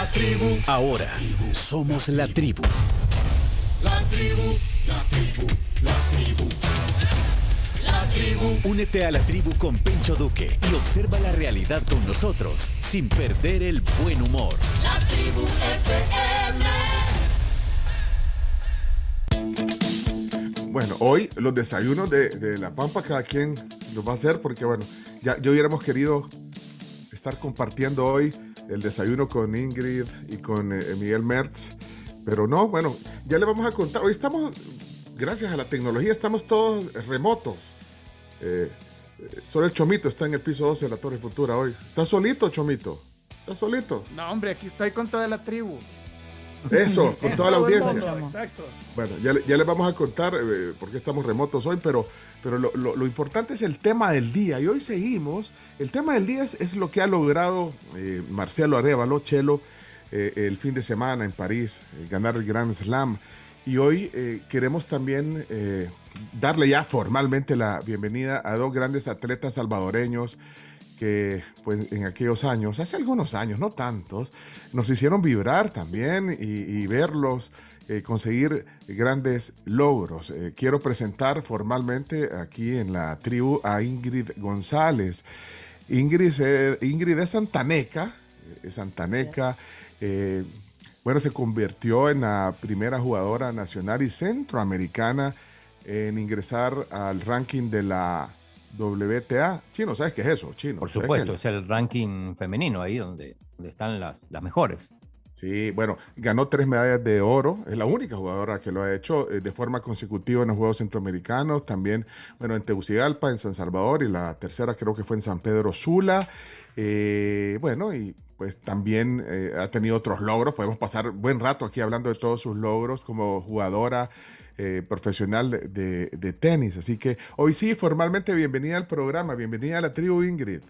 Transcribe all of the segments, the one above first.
La tribu. Ahora somos la tribu. La tribu, la tribu, la tribu. La tribu. Únete a la tribu con Pencho Duque y observa la realidad con nosotros sin perder el buen humor. La tribu FM. Bueno, hoy los desayunos de, de, La Pampa, cada quien los va a hacer porque, bueno, ya, ya hubiéramos querido estar compartiendo hoy el desayuno con Ingrid y con eh, Miguel Mertz. Pero no, bueno, ya le vamos a contar. Hoy estamos, gracias a la tecnología, estamos todos remotos. Eh, eh, solo el Chomito está en el piso 12 de la Torre Futura hoy. ¿Está solito, Chomito? ¿Está solito? No, hombre, aquí estoy con toda la tribu. Eso, con toda la audiencia. Exacto. Bueno, ya, ya les vamos a contar eh, por qué estamos remotos hoy, pero, pero lo, lo, lo, importante es el tema del día. Y hoy seguimos. El tema del día es, es lo que ha logrado eh, Marcelo Arevalo, Chelo, eh, el fin de semana en París, eh, ganar el Grand Slam. Y hoy eh, queremos también darle ya formalmente la bienvenida a dos grandes atletas salvadoreños que pues, en aquellos años, hace algunos años, no tantos, nos hicieron vibrar también y, y verlos eh, conseguir grandes logros. Eh, quiero presentar formalmente aquí en la tribu a Ingrid González. Ingrid, eh, Ingrid es santaneca, es santaneca. bueno, se convirtió en la primera jugadora nacional y centroamericana en ingresar al ranking de la WTA. Chino, ¿sabes qué es eso? Chino. Por supuesto, es, el ranking femenino ahí donde, donde están las, las mejores. Sí, bueno, ganó tres medallas de oro, es la única jugadora que lo ha hecho eh, de forma consecutiva en los Juegos Centroamericanos, también, bueno, en Tegucigalpa, en San Salvador, y la tercera creo que fue en San Pedro Sula. Eh, bueno, y pues también eh, ha tenido otros logros, podemos pasar buen rato aquí hablando de todos sus logros como jugadora. Eh, profesional de, tenis. Así que hoy sí, formalmente bienvenida al programa, bienvenida a la tribu Ingrid.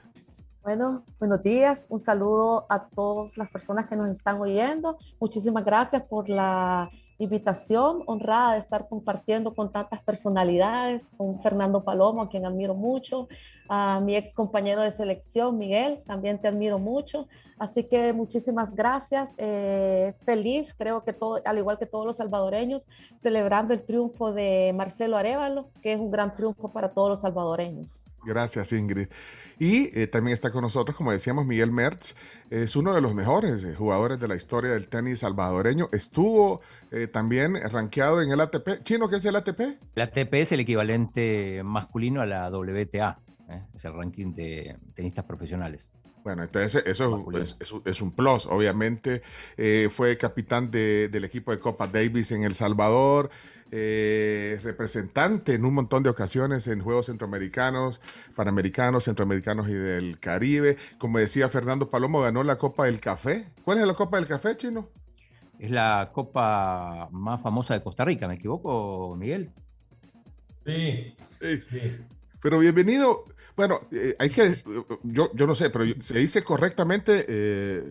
Bueno, buenos días, un saludo a todas las personas que nos están oyendo. Muchísimas gracias por la invitación honrada de estar compartiendo con tantas personalidades, con Fernando Palomo, a quien admiro mucho, a mi ex compañero de selección, Miguel, también te admiro mucho. Así que muchísimas gracias. Eh, feliz, creo que todo, al igual que todos los salvadoreños, celebrando el triunfo de Marcelo Arevalo, que es un gran triunfo para todos los salvadoreños. Gracias, Ingrid. Y eh, también está con nosotros, como decíamos, Miguel Mertz, es uno de los mejores eh, jugadores de la historia del tenis salvadoreño. Estuvo eh, también rankeado en el ATP. Chino, ¿qué es el ATP? El ATP es el equivalente masculino a la WTA, es el ranking de tenistas profesionales. Bueno, entonces eso es, es, es, un plus. Obviamente eh, fue capitán de, del equipo de Copa Davis en El Salvador, eh, representante en un montón de ocasiones en Juegos Centroamericanos, Panamericanos, Centroamericanos y del Caribe. Como decía Fernando Palomo, ganó la Copa del Café. ¿Cuál es la Copa del Café, Chino? Es la copa más famosa de Costa Rica, ¿me equivoco, Miguel? Sí, sí. sí. Pero bienvenido. Bueno, eh, hay que, yo, yo no sé, pero se dice correctamente eh,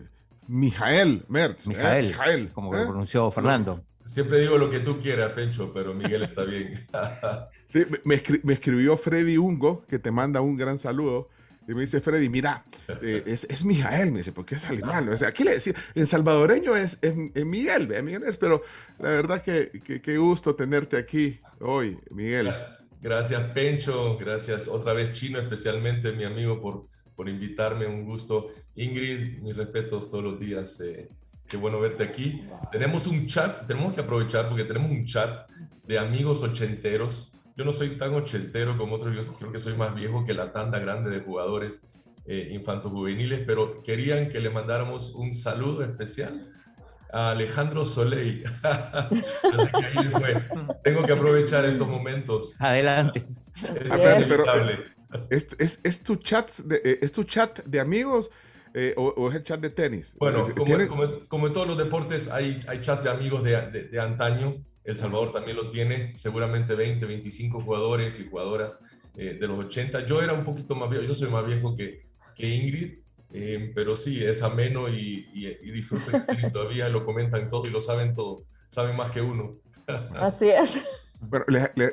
Mijael Mertz. Mijael, eh, Mijael como lo pronunció Fernando. Siempre digo lo que tú quieras, Pencho, pero Miguel está bien. sí, me, escri me, escribió Freddy Ungo, que te manda un gran saludo. Y me dice Freddy, mira, eh, es, es Mijael, me dice, porque es alemán. O sea, aquí le decía, en salvadoreño es, es, es Miguel, Miguel es, pero la verdad que, que, que, gusto tenerte aquí hoy, Miguel. Gracias, Pencho, gracias otra vez Chino, especialmente mi amigo por, por invitarme, un gusto. Ingrid, mis respetos todos los días. Eh, qué bueno verte aquí. Tenemos un chat, tenemos que aprovechar porque tenemos un chat de amigos ochenteros yo no soy tan ochentero como otros, yo creo que soy más viejo que la tanda grande de jugadores eh, infantos juveniles, pero querían que le mandáramos un saludo especial a Alejandro Soleil. Así que ahí fue. Tengo que aprovechar estos momentos. Adelante. Es, ver, pero, ¿es, es, es, tu chat de, ¿Es tu chat de amigos? Eh, o, o, es el chat de tenis? Bueno, como, como, como, en todos los deportes, hay, hay chats de amigos de, de, de antaño. El Salvador también lo tiene, seguramente 20, 25 jugadores y jugadoras eh, de los 80. Yo era un poquito más viejo, yo soy más viejo que, que Ingrid, eh, pero sí, es ameno y, y, y disfrutan todavía, lo comentan todo y lo saben todo, saben más que uno. Así es. Bueno,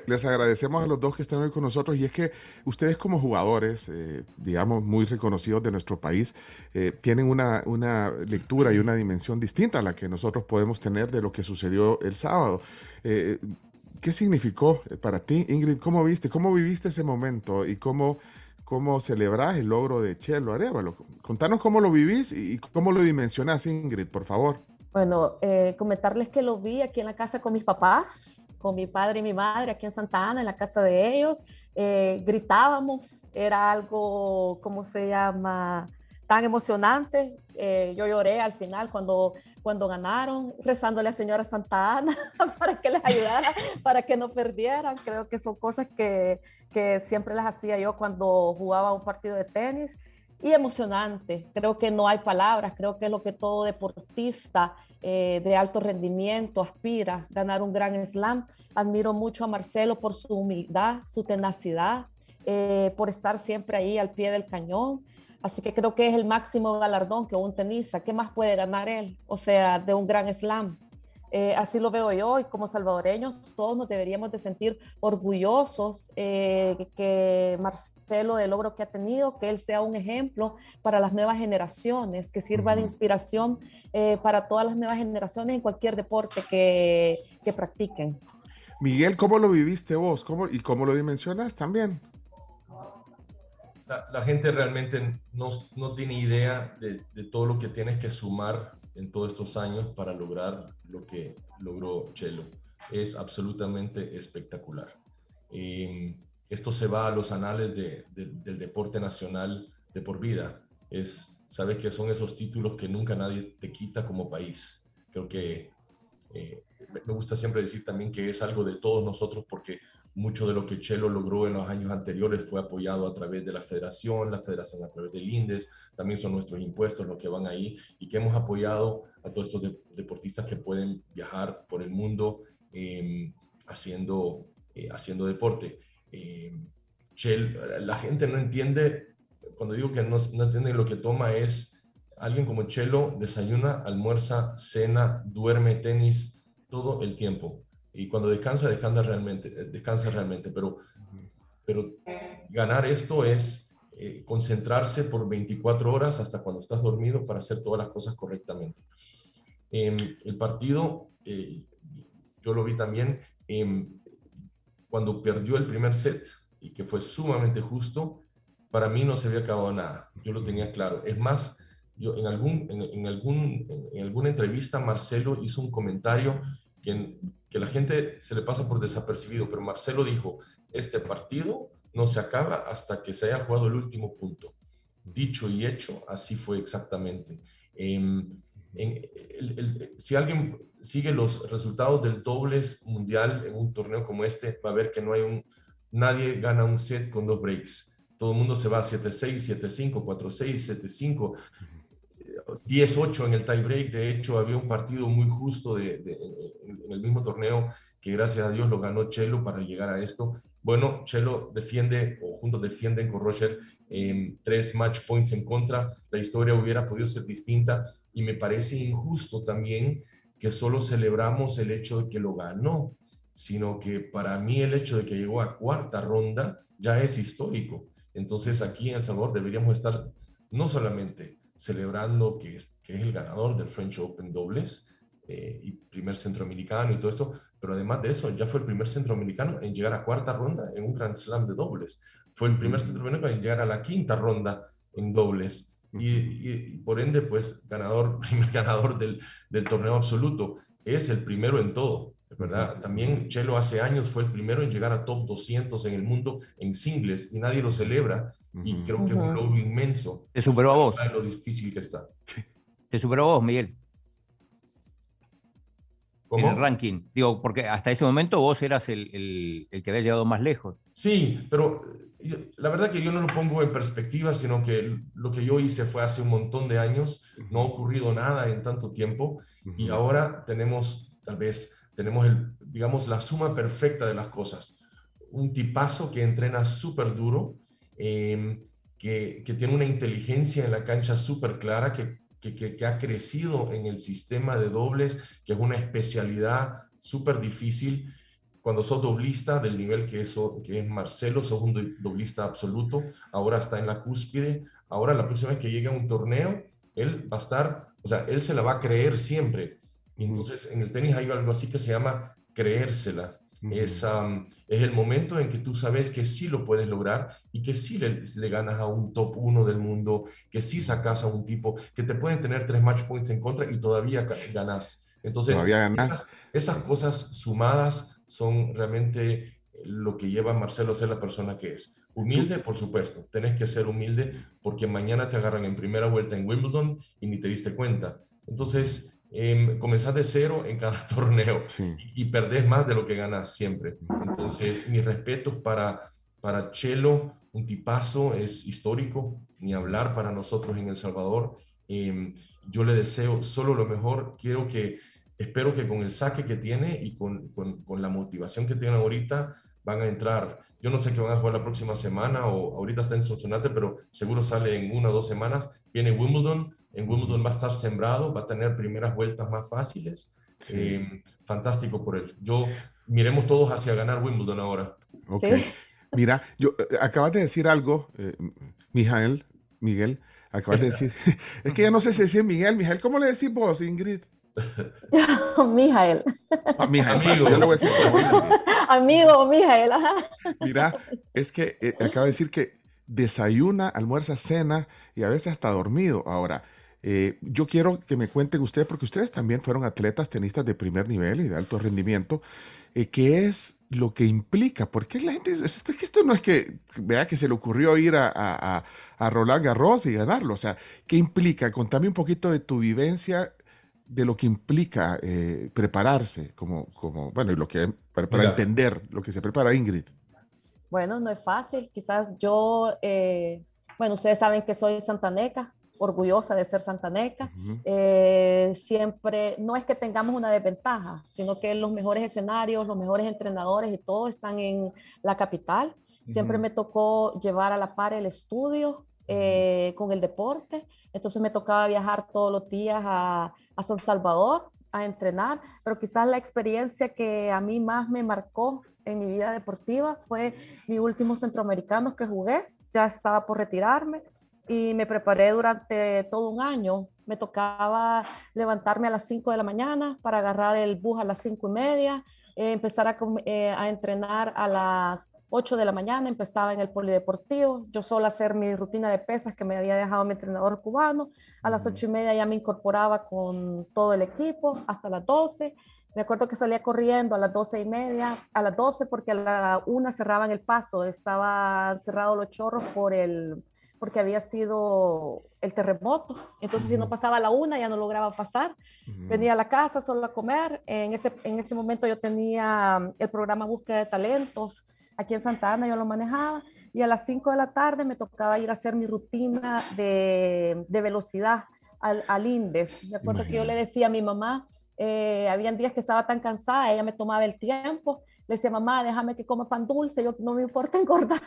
les, agradecemos a los dos que están hoy con nosotros y es que ustedes como jugadores, eh, digamos, muy reconocidos de nuestro país, eh, tienen una, una, lectura y una dimensión distinta a la que nosotros podemos tener de lo que sucedió el sábado. Eh, ¿Qué significó para ti, Ingrid? ¿Cómo viste, cómo viviste ese momento y cómo, cómo celebrás el logro de Chelo Arevalo? Contanos cómo lo vivís y cómo lo dimensionás, Ingrid, por favor. Bueno, comentarles que lo vi aquí en la casa con mis papás con mi padre y mi madre aquí en Santa Ana, en la casa de ellos. Eh, gritábamos, era algo, ¿cómo se llama? Tan emocionante. Eh, yo lloré al final cuando, cuando ganaron, rezándole a Señora Santa Ana para que les ayudara, para que no perdieran. Creo que son cosas que, que siempre las hacía yo cuando jugaba un partido de tenis y emocionante. Creo que no hay palabras, creo que es lo que todo deportista eh, de alto rendimiento aspira, ganar un gran slam. Admiro mucho a Marcelo por su humildad, su tenacidad, eh, por estar siempre ahí al pie del cañón. Así que creo que es el máximo galardón que un tenista, ¿qué más puede ganar él? O sea, de un gran slam. Eh, así lo veo yo y como salvadoreños todos nos deberíamos de sentir orgullosos eh, que Marcelo del logro que ha tenido, que él sea un ejemplo para las nuevas generaciones, que sirva de inspiración eh, para todas las nuevas generaciones en cualquier deporte que, que practiquen. Miguel, ¿cómo lo viviste vos? ¿Cómo, ¿Y cómo lo dimensionas también? La, gente realmente no, no tiene idea de, de todo lo que tienes que sumar en todos estos años para lograr lo que logró Chelo. Es absolutamente espectacular. Em, esto se va a los anales del deporte nacional de por vida. Es, sabes que son esos títulos que nunca nadie te quita como país. Creo que eh, me gusta siempre decir también que es algo de todos nosotros porque mucho de lo que Chelo logró en los años anteriores fue apoyado a través de la federación, la federación a través del INDES, también son nuestros impuestos los que van ahí y que hemos apoyado a todos estos deportistas que pueden viajar por el mundo em, haciendo, eh, haciendo deporte. Eh, la gente no entiende, cuando digo que no, no entiende lo que toma es alguien como Chelo desayuna, almuerza, cena, duerme, tenis, todo el tiempo y cuando descansa, descansa realmente, eh, descansa realmente, pero, pero ganar esto es eh, concentrarse por 24 horas hasta cuando estás dormido para hacer todas las cosas correctamente. Em, el partido, eh, yo lo vi también em, cuando perdió el primer set y que fue sumamente justo, para mí no se había acabado nada, yo lo tenía claro. Es más, yo en, algún, en, en algún, en alguna entrevista Marcelo hizo un comentario que, que la gente se le pasa por desapercibido, pero Marcelo dijo, este partido no se acaba hasta que se haya jugado el último punto. Dicho y hecho, así fue exactamente. Em, si alguien sigue los resultados del dobles mundial en un torneo como este, va a ver que no hay un, nadie gana un set con dos breaks. Todo el mundo se va 7-6, 7-5, 4-6, 7-5. 10-8 en el tiebreak. De hecho, había un partido muy justo de, en el mismo torneo que gracias a Dios lo ganó Chelo para llegar a esto. Bueno, Chelo defiende, o juntos defienden con Roger, en tres match points en contra. La historia hubiera podido ser distinta y me parece injusto también que solo celebramos el hecho de que lo ganó, sino que para mí el hecho de que llegó a cuarta ronda ya es histórico. Entonces aquí en El Salvador deberíamos estar no solamente celebrando que es, que es el ganador del French Open dobles eh, y primer centroamericano y todo esto, pero además de eso, ya fue el primer centroamericano en llegar a cuarta ronda en un Grand Slam de dobles. Fue el primer centroamericano en llegar a la quinta ronda en dobles. Y, por ende, pues ganador, primer ganador del, del torneo absoluto. Es el primero en todo. ¿Verdad? También Chelo hace años fue el primero en llegar a top 200 en el mundo en singles y nadie lo celebra y creo que es un logro inmenso. Te superó a vos. lo difícil que está. Te superó a vos, Miguel. ¿Cómo? En el ranking. Digo, porque hasta ese momento vos eras el, el, el que había llegado más lejos. Sí, pero la verdad que yo no lo pongo en perspectiva, sino que lo que yo hice fue hace un montón de años, no ha ocurrido nada en tanto tiempo y ahora tenemos tal vez tenemos, el, digamos, la suma perfecta de las cosas. Un tipazo que entrena súper duro, em, que, que, tiene una inteligencia en la cancha súper clara, que, que, que, ha crecido en el sistema de dobles, que es una especialidad súper difícil cuando sos doblista del nivel que es, que es Marcelo, sos un doblista absoluto, ahora está en la cúspide, ahora la próxima vez que llegue a un torneo, él va a estar, o sea, él se la va a creer siempre. Y entonces en el tenis hay algo así que se llama creérsela. es, es el momento en que tú sabes que sí lo puedes lograr y que sí le, le, ganas a un top uno del mundo, que sí sacas a un tipo que te pueden tener tres match points en contra y todavía ganas. Entonces, todavía ganas. Esas, cosas sumadas son realmente lo que lleva a Marcelo a ser la persona que es. Humilde, por supuesto, tenés que ser humilde porque mañana te agarran en primera vuelta en Wimbledon y ni te diste cuenta. Entonces, eh, comenzar de cero en cada torneo y, perdés más de lo que ganas siempre. Entonces, mi respeto para, para Chelo, un tipazo, es histórico, ni hablar para nosotros en El Salvador. Em, yo le deseo solo lo mejor. Quiero que, espero que con el saque que tiene y con, con, con la motivación que tienen ahorita, van a entrar. Yo no sé qué van a jugar la próxima semana o ahorita está en Sonsonate, pero seguro sale en una o dos semanas. Viene Wimbledon en Wimbledon va a estar sembrado, va a tener primeras vueltas más fáciles. Eh, fantástico por él. Yo miremos todos hacia ganar Wimbledon ahora. Ok. Mira, yo eh, acabas de decir algo, eh, Mijael, Miguel, acabas de decir, es que ya no sé si decir Miguel, Miguel, ¿cómo le decís vos, Ingrid? Mijael. Ah, amigo. Yo le voy a decir amigo, Mijael. Mira, es que eh, acaba de decir que desayuna, almuerza, cena y a veces hasta dormido. Ahora, eh, yo quiero que me cuenten ustedes, porque ustedes también fueron atletas, tenistas de primer nivel y de alto rendimiento, eh, ¿qué es lo que implica? Porque la gente, es, que esto no es que vea que se le ocurrió ir a, a, Roland Garros y ganarlo, o sea, ¿qué implica? Contame un poquito de tu vivencia de lo que implica eh, prepararse, como, como, bueno, y lo que, para, entender lo que se prepara Ingrid. Bueno, no es fácil, quizás yo, bueno, ustedes saben que soy santaneca, orgullosa de ser santaneca. Eh, siempre, no es que tengamos una desventaja, sino que los mejores escenarios, los mejores entrenadores y todo están en la capital. Siempre me tocó llevar a la par el estudio eh, con el deporte. Entonces me tocaba viajar todos los días a, a San Salvador a entrenar, pero quizás la experiencia que a mí más me marcó en mi vida deportiva fue mi último centroamericano que jugué. Ya estaba por retirarme y me preparé durante todo un año. Me tocaba levantarme a las 5 de la mañana para agarrar el bus a las 5 y media, eh, empezar a, eh, a, entrenar a las 8 de la mañana, empezaba en el polideportivo, yo solo hacer mi rutina de pesas que me había dejado mi entrenador cubano, a las 8 y media ya me incorporaba con todo el equipo hasta las 12. Me acuerdo que salía corriendo a las 12 y media, a las 12 porque a la 1 cerraban el paso, estaban cerrados los chorros por el, porque había sido el terremoto. Entonces, si no pasaba la una, ya no lograba pasar. Venía a la casa solo a comer. En ese, en ese momento yo tenía el programa Búsqueda de Talentos. Aquí en Santa Ana yo lo manejaba. Y a las 5 de la tarde me tocaba ir a hacer mi rutina de, de velocidad al, al, INDES. Me acuerdo que yo le decía a mi mamá, eh, habían días que estaba tan cansada, ella me tomaba el tiempo le decía, mamá, déjame que coma pan dulce, yo no me importa engordar,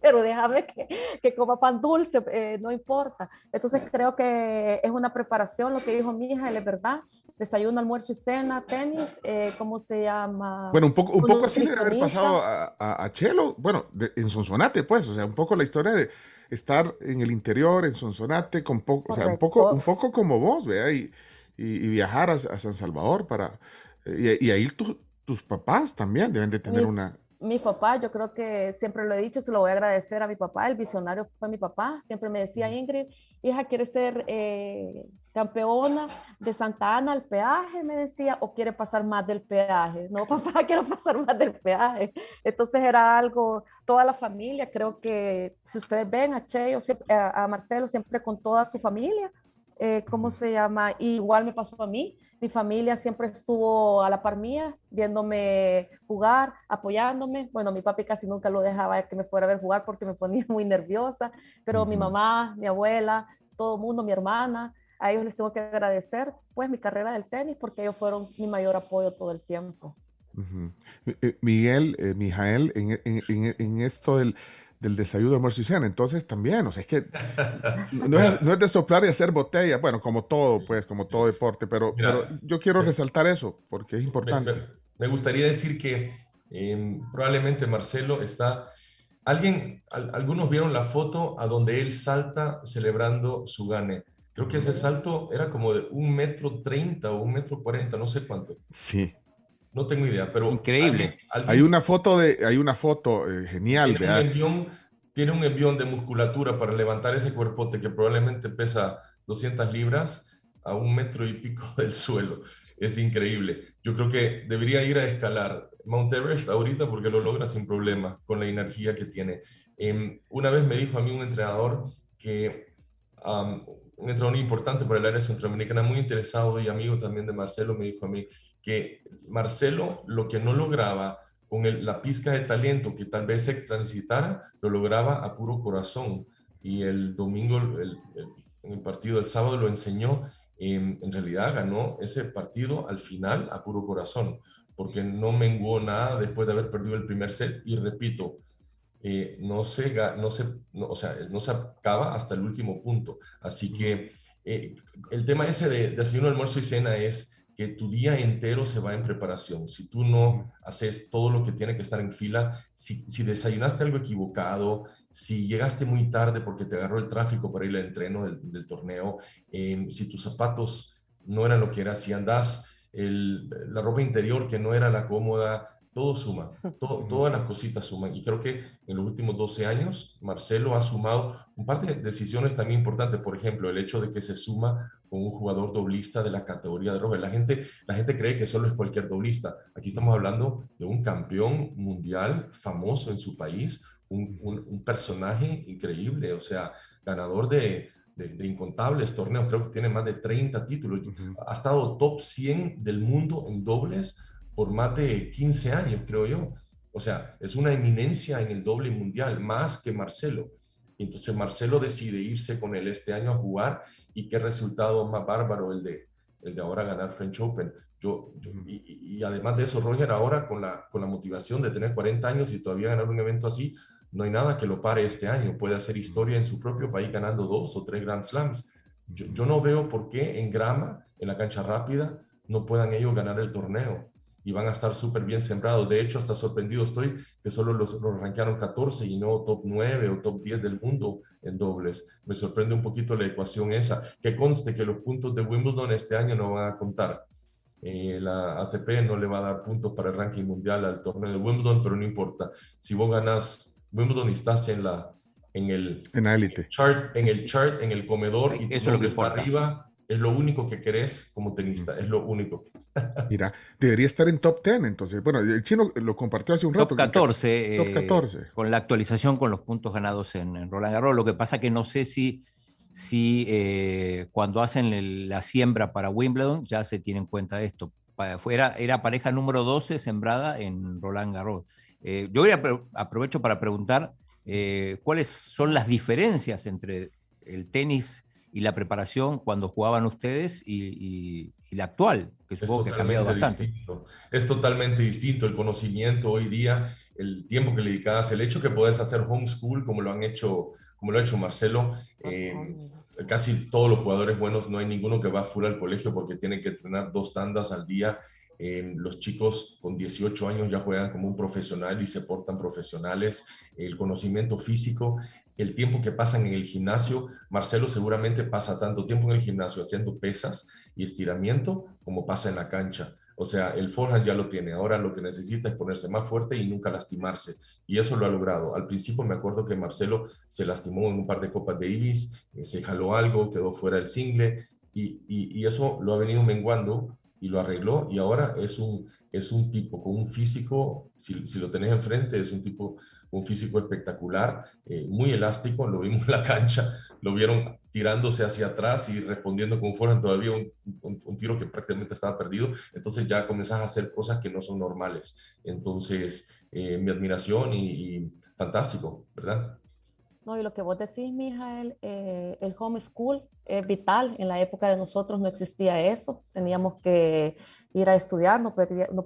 pero déjame que, que coma pan dulce, eh, no importa. Entonces creo que es una preparación, lo que dijo mi hija, es verdad, desayuno, almuerzo y cena, tenis, eh, ¿cómo se llama? Bueno, un poco, un poco así debe haber pasado a, a, Chelo, bueno, en Sonsonate, pues, o sea, un poco la historia de estar en el interior, en Sonsonate, con poco, o sea, un poco, un poco como vos, vea, y, y, viajar a, a, San Salvador para, y, y ahí tú tus papás también deben de tener una... Mi papá, yo creo que siempre lo he dicho, se lo voy a agradecer a mi papá, el visionario fue mi papá, siempre me decía, Ingrid, hija, ¿quieres ser eh, campeona de Santa Ana al peaje? Me decía, o quiere pasar más del peaje. No, papá, quiero pasar más del peaje. Entonces era algo, toda la familia, creo que si ustedes ven a Cheo, a Marcelo, siempre con toda su familia, eh, ¿cómo se llama? igual me pasó a mí. Mi familia siempre estuvo a la par mía, viéndome jugar, apoyándome. Bueno, mi papi casi nunca lo dejaba que me fuera a ver jugar porque me ponía muy nerviosa, pero mi mamá, mi abuela, todo el mundo, mi hermana, a ellos les tengo que agradecer pues mi carrera del tenis porque ellos fueron mi mayor apoyo todo el tiempo. Eh, Miguel, eh, Mijael, en, en, en, esto del, del desayuno, almuerzo y cena. Entonces también, o sea, es que no es, no es de soplar y hacer botella, bueno, como todo, pues, como todo deporte, pero, pero yo quiero resaltar eso porque es importante. Me, gustaría decir que Em, probablemente Marcelo está... Alguien, algunos vieron la foto a donde él salta celebrando su gane. Creo que ese salto era como de un metro treinta o un metro cuarenta, no sé cuánto. Sí. No tengo idea, pero... Increíble. hay una foto, de, hay una foto eh, genial. Tiene un, envión, tiene un envión de musculatura para levantar ese cuerpote que probablemente pesa 200 libras a un metro y pico del suelo. Es increíble. Yo creo que debería ir a escalar Mount Everest ahorita porque lo logra sin problema con la energía que tiene. Em, una vez me dijo a mí un entrenador que, un entrenador importante para el área centroamericana, muy interesado y amigo también de Marcelo, me dijo a mí que Marcelo lo que no lograba con la pizca de talento que tal vez extra necesitara, lo lograba a puro corazón. Y el domingo, el partido del sábado, lo enseñó Em, en realidad ganó ese partido al final a puro corazón, porque no menguó nada después de haber perdido el primer set. Y repito, eh, no, se, no, se, o sea, no se acaba hasta el último punto. Así que eh, el tema ese de desayuno, almuerzo y cena es que tu día entero se va en preparación. Si tú no haces todo lo que tiene que estar en fila, si, si desayunaste algo equivocado, si llegaste muy tarde porque te agarró el tráfico para ir al entreno del, torneo, em, si tus zapatos no eran lo que era, si andas la ropa interior que no era la cómoda, todo suma, todas las cositas suman. Y creo que en los últimos 12 años, Marcelo ha sumado un par de decisiones también importantes. Por ejemplo, el hecho de que se suma con un jugador doblista de la categoría de Robert. La gente, la gente cree que solo es cualquier doblista. Aquí estamos hablando de un campeón mundial famoso en su país, un, un, personaje increíble, o sea, ganador de, de, incontables torneos, creo que tiene más de 30 títulos. Ha estado top 100 del mundo en dobles por más de 15 años, creo yo. O sea, es una eminencia en el doble mundial, más que Marcelo. Entonces Marcelo decide irse con él este año a jugar y qué resultado más bárbaro el de, el de ahora ganar French Open. Yo, y, además de eso, Roger, ahora con la, con la motivación de tener 40 años y todavía ganar un evento así, no hay nada que lo pare este año. Puede hacer historia en su propio país ganando dos o tres Grand Slams. Yo, yo no veo por qué en grama, en la cancha rápida, no puedan ellos ganar el torneo y van a estar súper bien sembrados. De hecho, hasta sorprendido estoy que solo los, los rankearon 14 y no top 9 o top 10 del mundo en dobles. Me sorprende un poquito la ecuación esa. Que conste que los puntos de Wimbledon este año no van a contar. Eh, la ATP no le va a dar puntos para el ranking mundial al torneo de Wimbledon, pero no importa. Si vos ganas Wimbledon y estás en la en el, en chart, en el chart, en el comedor y eso lo que está arriba, es lo único que querés como tenista, es lo único. Mira, debería estar en top 10, entonces. Bueno, el chino lo compartió hace un rato. Top 14. top 14. Eh, con la actualización con los puntos ganados en, Roland Garros. Lo que pasa que no sé si, si eh, cuando hacen la siembra para Wimbledon ya se tiene en cuenta esto. Era, era pareja número 12 sembrada en Roland Garros. Eh, yo aprovecho para preguntar cuáles son las diferencias entre el tenis y la preparación cuando jugaban ustedes y, la actual, que supongo que ha cambiado bastante. Es totalmente distinto el conocimiento hoy día, el tiempo que le dedicas, el hecho que puedes hacer homeschool como lo han hecho, como lo ha hecho Marcelo. Eh, casi todos los jugadores buenos, no hay ninguno que va full al colegio porque tiene que entrenar dos tandas al día. Eh, los chicos con 18 años ya juegan como un profesional y se portan profesionales. El conocimiento físico el tiempo que pasan en el gimnasio. Marcelo seguramente pasa tanto tiempo en el gimnasio haciendo pesas y estiramiento como pasa en la cancha. O sea, el forehand ya lo tiene. Ahora lo que necesita es ponerse más fuerte y nunca lastimarse. Y eso lo ha logrado. Al principio me acuerdo que Marcelo se lastimó en un par de Copas Davis, eh, se jaló algo, quedó fuera del single y, y eso lo ha venido menguando y lo arregló y ahora es un, es un tipo con un físico, si, si lo tenés enfrente, es un tipo, un físico espectacular, eh, muy elástico, lo vimos en la cancha, lo vieron tirándose hacia atrás y respondiendo como fueran todavía un, un, tiro que prácticamente estaba perdido, entonces ya comenzás a hacer cosas que no son normales. Entonces, eh, mi admiración y, y fantástico, ¿verdad? No, y lo que vos decís, Mijael, eh, el homeschool es vital. En la época de nosotros no existía eso. Teníamos que ir a estudiar, no,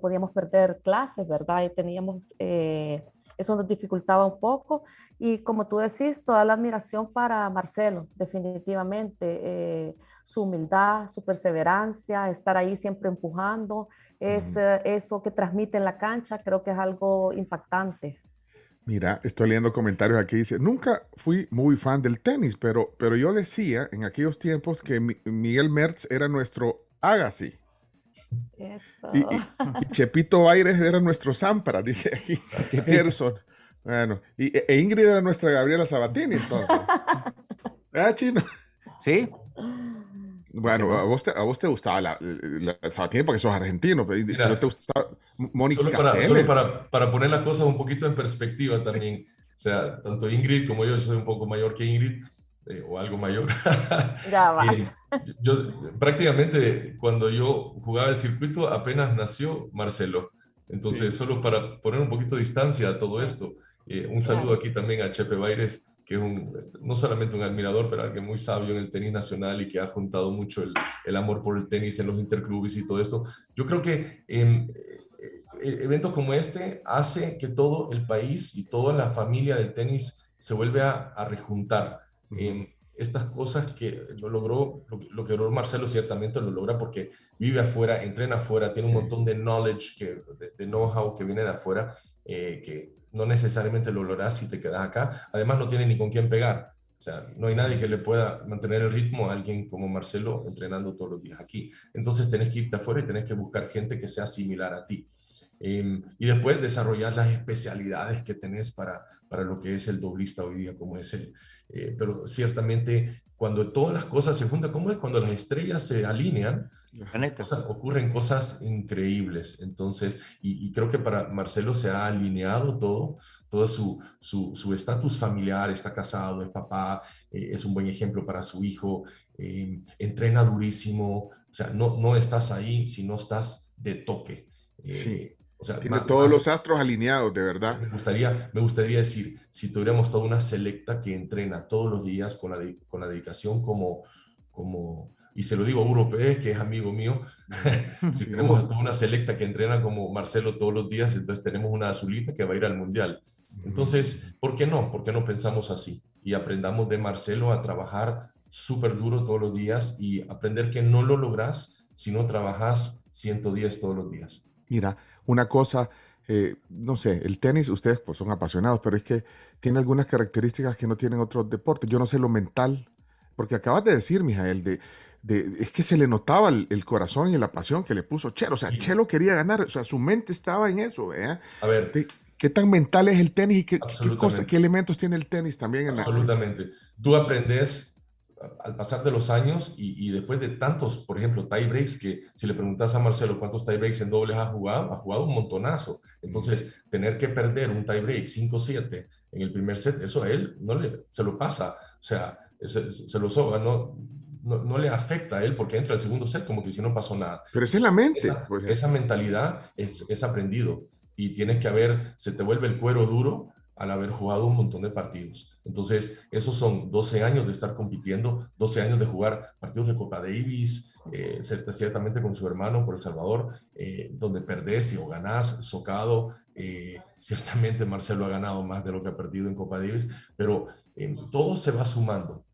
podíamos perder clases, ¿verdad? Y teníamos eh, eso nos dificultaba un poco. Y como tú decís, toda la admiración para Marcelo, definitivamente. Eh, su humildad, su perseverancia, estar ahí siempre empujando, es, eh, eso que transmite en la cancha, creo que es algo impactante. Mira, estoy leyendo comentarios aquí. Dice, nunca fui muy fan del tenis, pero, pero yo decía en aquellos tiempos que Miguel Mertz era nuestro Agassi. Eso. Y, Chepito Aires era nuestro Zampara, dice aquí. Gerson. Bueno, y, e Ingrid era nuestra Gabriela Sabatini, entonces. ¿Verdad, Chino? Sí. Bueno, a vos, te, a vos te gustaba la, la, Sabatini porque sos argentino, pero no te gustaba Mónica Solo, para, solo para, para, poner las cosas un poquito en perspectiva también. O sea, tanto Ingrid como yo, yo soy un poco mayor que Ingrid, eh, o algo mayor. Ya vas. Eh, yo, prácticamente cuando yo jugaba el circuito apenas nació Marcelo. Entonces, solo para poner un poquito de distancia a todo esto, eh, un saludo aquí también a Chepe Baires, que es un, no solamente un admirador, pero alguien muy sabio en el tenis nacional y que ha juntado mucho el, el amor por el tenis en los interclubes y todo esto. Yo creo que eh, eventos como este hace que todo el país y toda la familia del tenis se vuelve a, a rejuntar. Eh, estas cosas que lo logró, lo, que logró Marcelo ciertamente lo logra porque vive afuera, entrena afuera, tiene un montón de knowledge, que, de, know-how que viene de afuera, eh, que no necesariamente lo lograrás si te quedas acá. Además, no tiene ni con quién pegar. O sea, no hay nadie que le pueda mantener el ritmo a alguien como Marcelo entrenando todos los días aquí. Entonces, tenés que irte afuera y tenés que buscar gente que sea similar a ti. Em, y después desarrollar las especialidades que tenés para, para lo que es el doblista hoy día, como es el... Eh, pero ciertamente cuando todas las cosas se juntan, ¿cómo es? Cuando las estrellas se alinean, ocurren cosas increíbles. Entonces, y, creo que para Marcelo se ha alineado todo, todo su estatus su, familiar, está casado, es papá, eh, es un buen ejemplo para su hijo, eh, entrena durísimo, o sea, no, no estás ahí si no estás de toque. Eh, sí. O sea, Tiene todos los astros alineados, de verdad. Me gustaría, me gustaría decir, si tuviéramos toda una selecta que entrena todos los días con la, con la dedicación como, como, y se lo digo a Europeo, que es amigo mío, si tenemos toda una selecta que entrena como Marcelo todos los días, entonces tenemos una azulita que va a ir al Mundial. Entonces, ¿por qué no? ¿Por qué no pensamos así? Y aprendamos de Marcelo a trabajar súper duro todos los días y aprender que no lo logras si no trabajas 110 todos los días. Mira, una cosa, eh, no sé, el tenis, ustedes pues son apasionados, pero es que tiene algunas características que no tienen otros deportes. Yo no sé lo mental, porque acabas de decir, Mijael, de, de, es que se le notaba el, corazón y la pasión que le puso Chelo. O sea, Chelo quería ganar, o sea, su mente estaba en eso. ¿eh? A ver. ¿Qué tan mental es el tenis y qué, qué, qué elementos tiene el tenis también? En Absolutamente. Tú aprendes al pasar de los años y, después de tantos, por ejemplo, tie breaks, que si le preguntas a Marcelo cuántos tie breaks en dobles ha jugado, ha jugado un montonazo. Entonces, tener que perder un tie break 5-7 en el primer set, eso a él no le, se lo pasa, o sea, se, lo soga, no, no, le afecta a él porque entra el segundo set como que si no pasó nada. Pero es en la mente. Esa, pues. esa mentalidad es, es aprendido y tienes que haber, se te vuelve el cuero duro al haber jugado un montón de partidos. Entonces, esos son 12 años de estar compitiendo, 12 años de jugar partidos de Copa Davis, eh, ciertamente con su hermano por El Salvador, eh, donde perdés o ganás, socado. Eh, ciertamente Marcelo ha ganado más de lo que ha perdido en Copa Davis, pero todo se va sumando.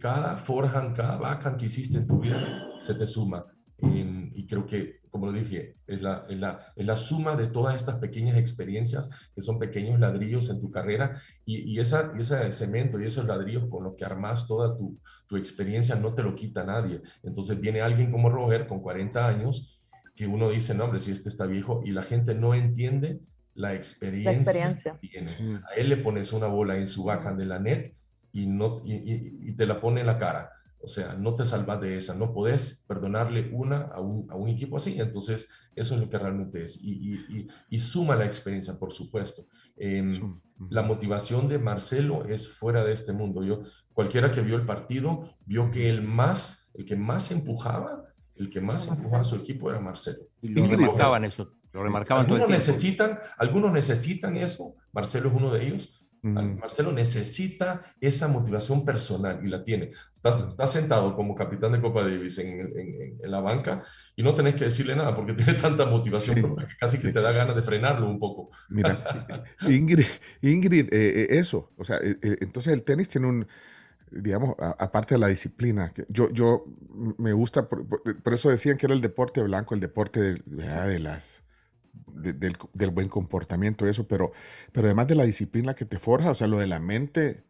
cada forehand, cada backhand que hiciste en tu vida se te suma. y creo que como lo dije, es la, es, la, es la, suma de todas estas pequeñas experiencias que son pequeños ladrillos en tu carrera y, y, esa, y ese cemento y esos ladrillos con los que armas toda tu, tu, experiencia no te lo quita nadie. Entonces viene alguien como Roger con 40 años que uno dice, no, hombre, si este está viejo y la gente no entiende la experiencia, la experiencia. que tiene. A él le pones una bola en su backhand de la net y, no, y, y te la pone en la cara o sea, no te salvas de esa, no podés perdonarle una a un, a un equipo así. Entonces, eso es lo que realmente es. Y, y, y, suma la experiencia, por supuesto. Em, la motivación de Marcelo es fuera de este mundo. Yo, cualquiera que vio el partido, vio que el más, el que más empujaba, el que más empujaba a su equipo era Marcelo. Y lo remarcaban eso, lo remarcaban algunos Necesitan, algunos necesitan eso, Marcelo es uno de ellos, Marcelo necesita esa motivación personal y la tiene. Estás, sentado como capitán de Copa Davis en, en, la banca y no tenés que decirle nada porque tiene tanta motivación que casi que te da ganas de frenarlo un poco. Mira, Ingrid, Ingrid eh, eh, eso, o sea, eh, entonces el tenis tiene un, digamos, aparte de la disciplina, que yo, yo me gusta, por, eso decían que era el deporte blanco, el deporte de, de las del, del, buen comportamiento eso, pero, pero además de la disciplina que te forja, o sea, lo de la mente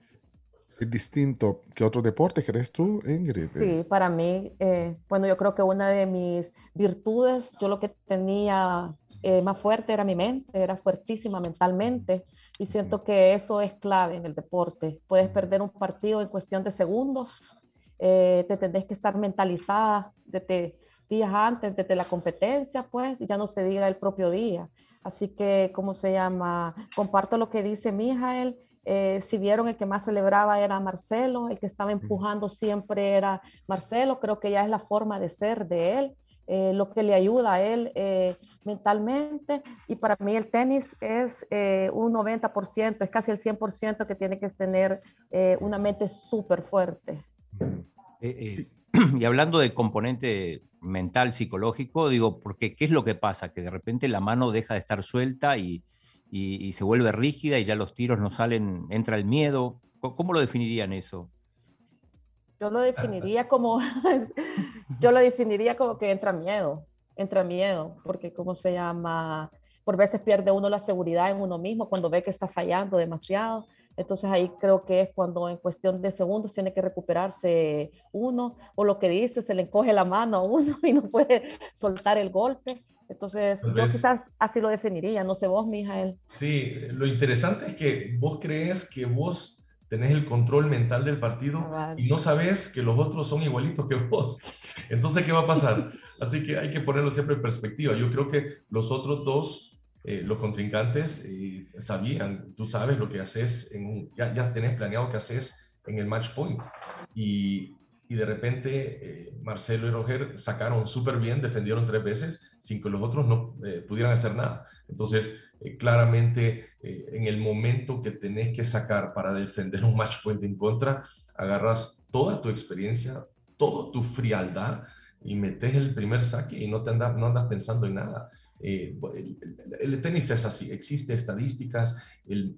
es distinto que otros deportes, ¿crees tú, Ingrid? Sí, para mí, eh, bueno, yo creo que una de mis virtudes, yo lo que tenía eh, más fuerte era mi mente, era fuertísima mentalmente y siento que eso es clave en el deporte. Puedes perder un partido en cuestión de segundos, eh, te tenés que estar mentalizada desde días antes, desde la competencia, pues, ya no se diga el propio día. Así que, ¿cómo se llama? Comparto lo que dice Mijael. Eh, si vieron el que más celebraba era Marcelo, el que estaba empujando siempre era Marcelo, creo que ya es la forma de ser de él, eh, lo que le ayuda a él eh, mentalmente. Y para mí el tenis es un 90%, es casi el 100% que tiene que tener una mente súper fuerte. y hablando de componente mental, psicológico, digo, porque ¿qué es lo que pasa? Que de repente la mano deja de estar suelta y, y, se vuelve rígida y ya los tiros no salen, entra el miedo. ¿Cómo lo definirían eso? Yo lo definiría como, yo lo definiría como que entra miedo, entra miedo, porque ¿cómo se llama? Por veces pierde uno la seguridad en uno mismo cuando ve que está fallando demasiado entonces ahí creo que es cuando en cuestión de segundos tiene que recuperarse uno o lo que dice, se le encoge la mano a uno y no puede soltar el golpe. Entonces yo quizás así lo definiría, no sé vos, Mijael. Sí, lo interesante es que vos crees que vos tenés el control mental del partido y no sabes que los otros son igualitos que vos. Entonces, ¿qué va a pasar? Así que hay que ponerlo siempre en perspectiva. Yo creo que los otros dos eh, los contrincantes eh, sabían, tú sabes lo que haces, en ya, ya tenés planeado qué haces en el match point. Y, y de repente eh, Marcelo y Roger sacaron súper bien, defendieron tres veces sin que los otros no pudieran hacer nada. Entonces, claramente en el momento que tenés que sacar para defender un match point en contra, agarras toda tu experiencia, toda tu frialdad y metes el primer saque y no, te andas, no andas pensando en nada. Eh, el, tenis es así, existe estadísticas, el,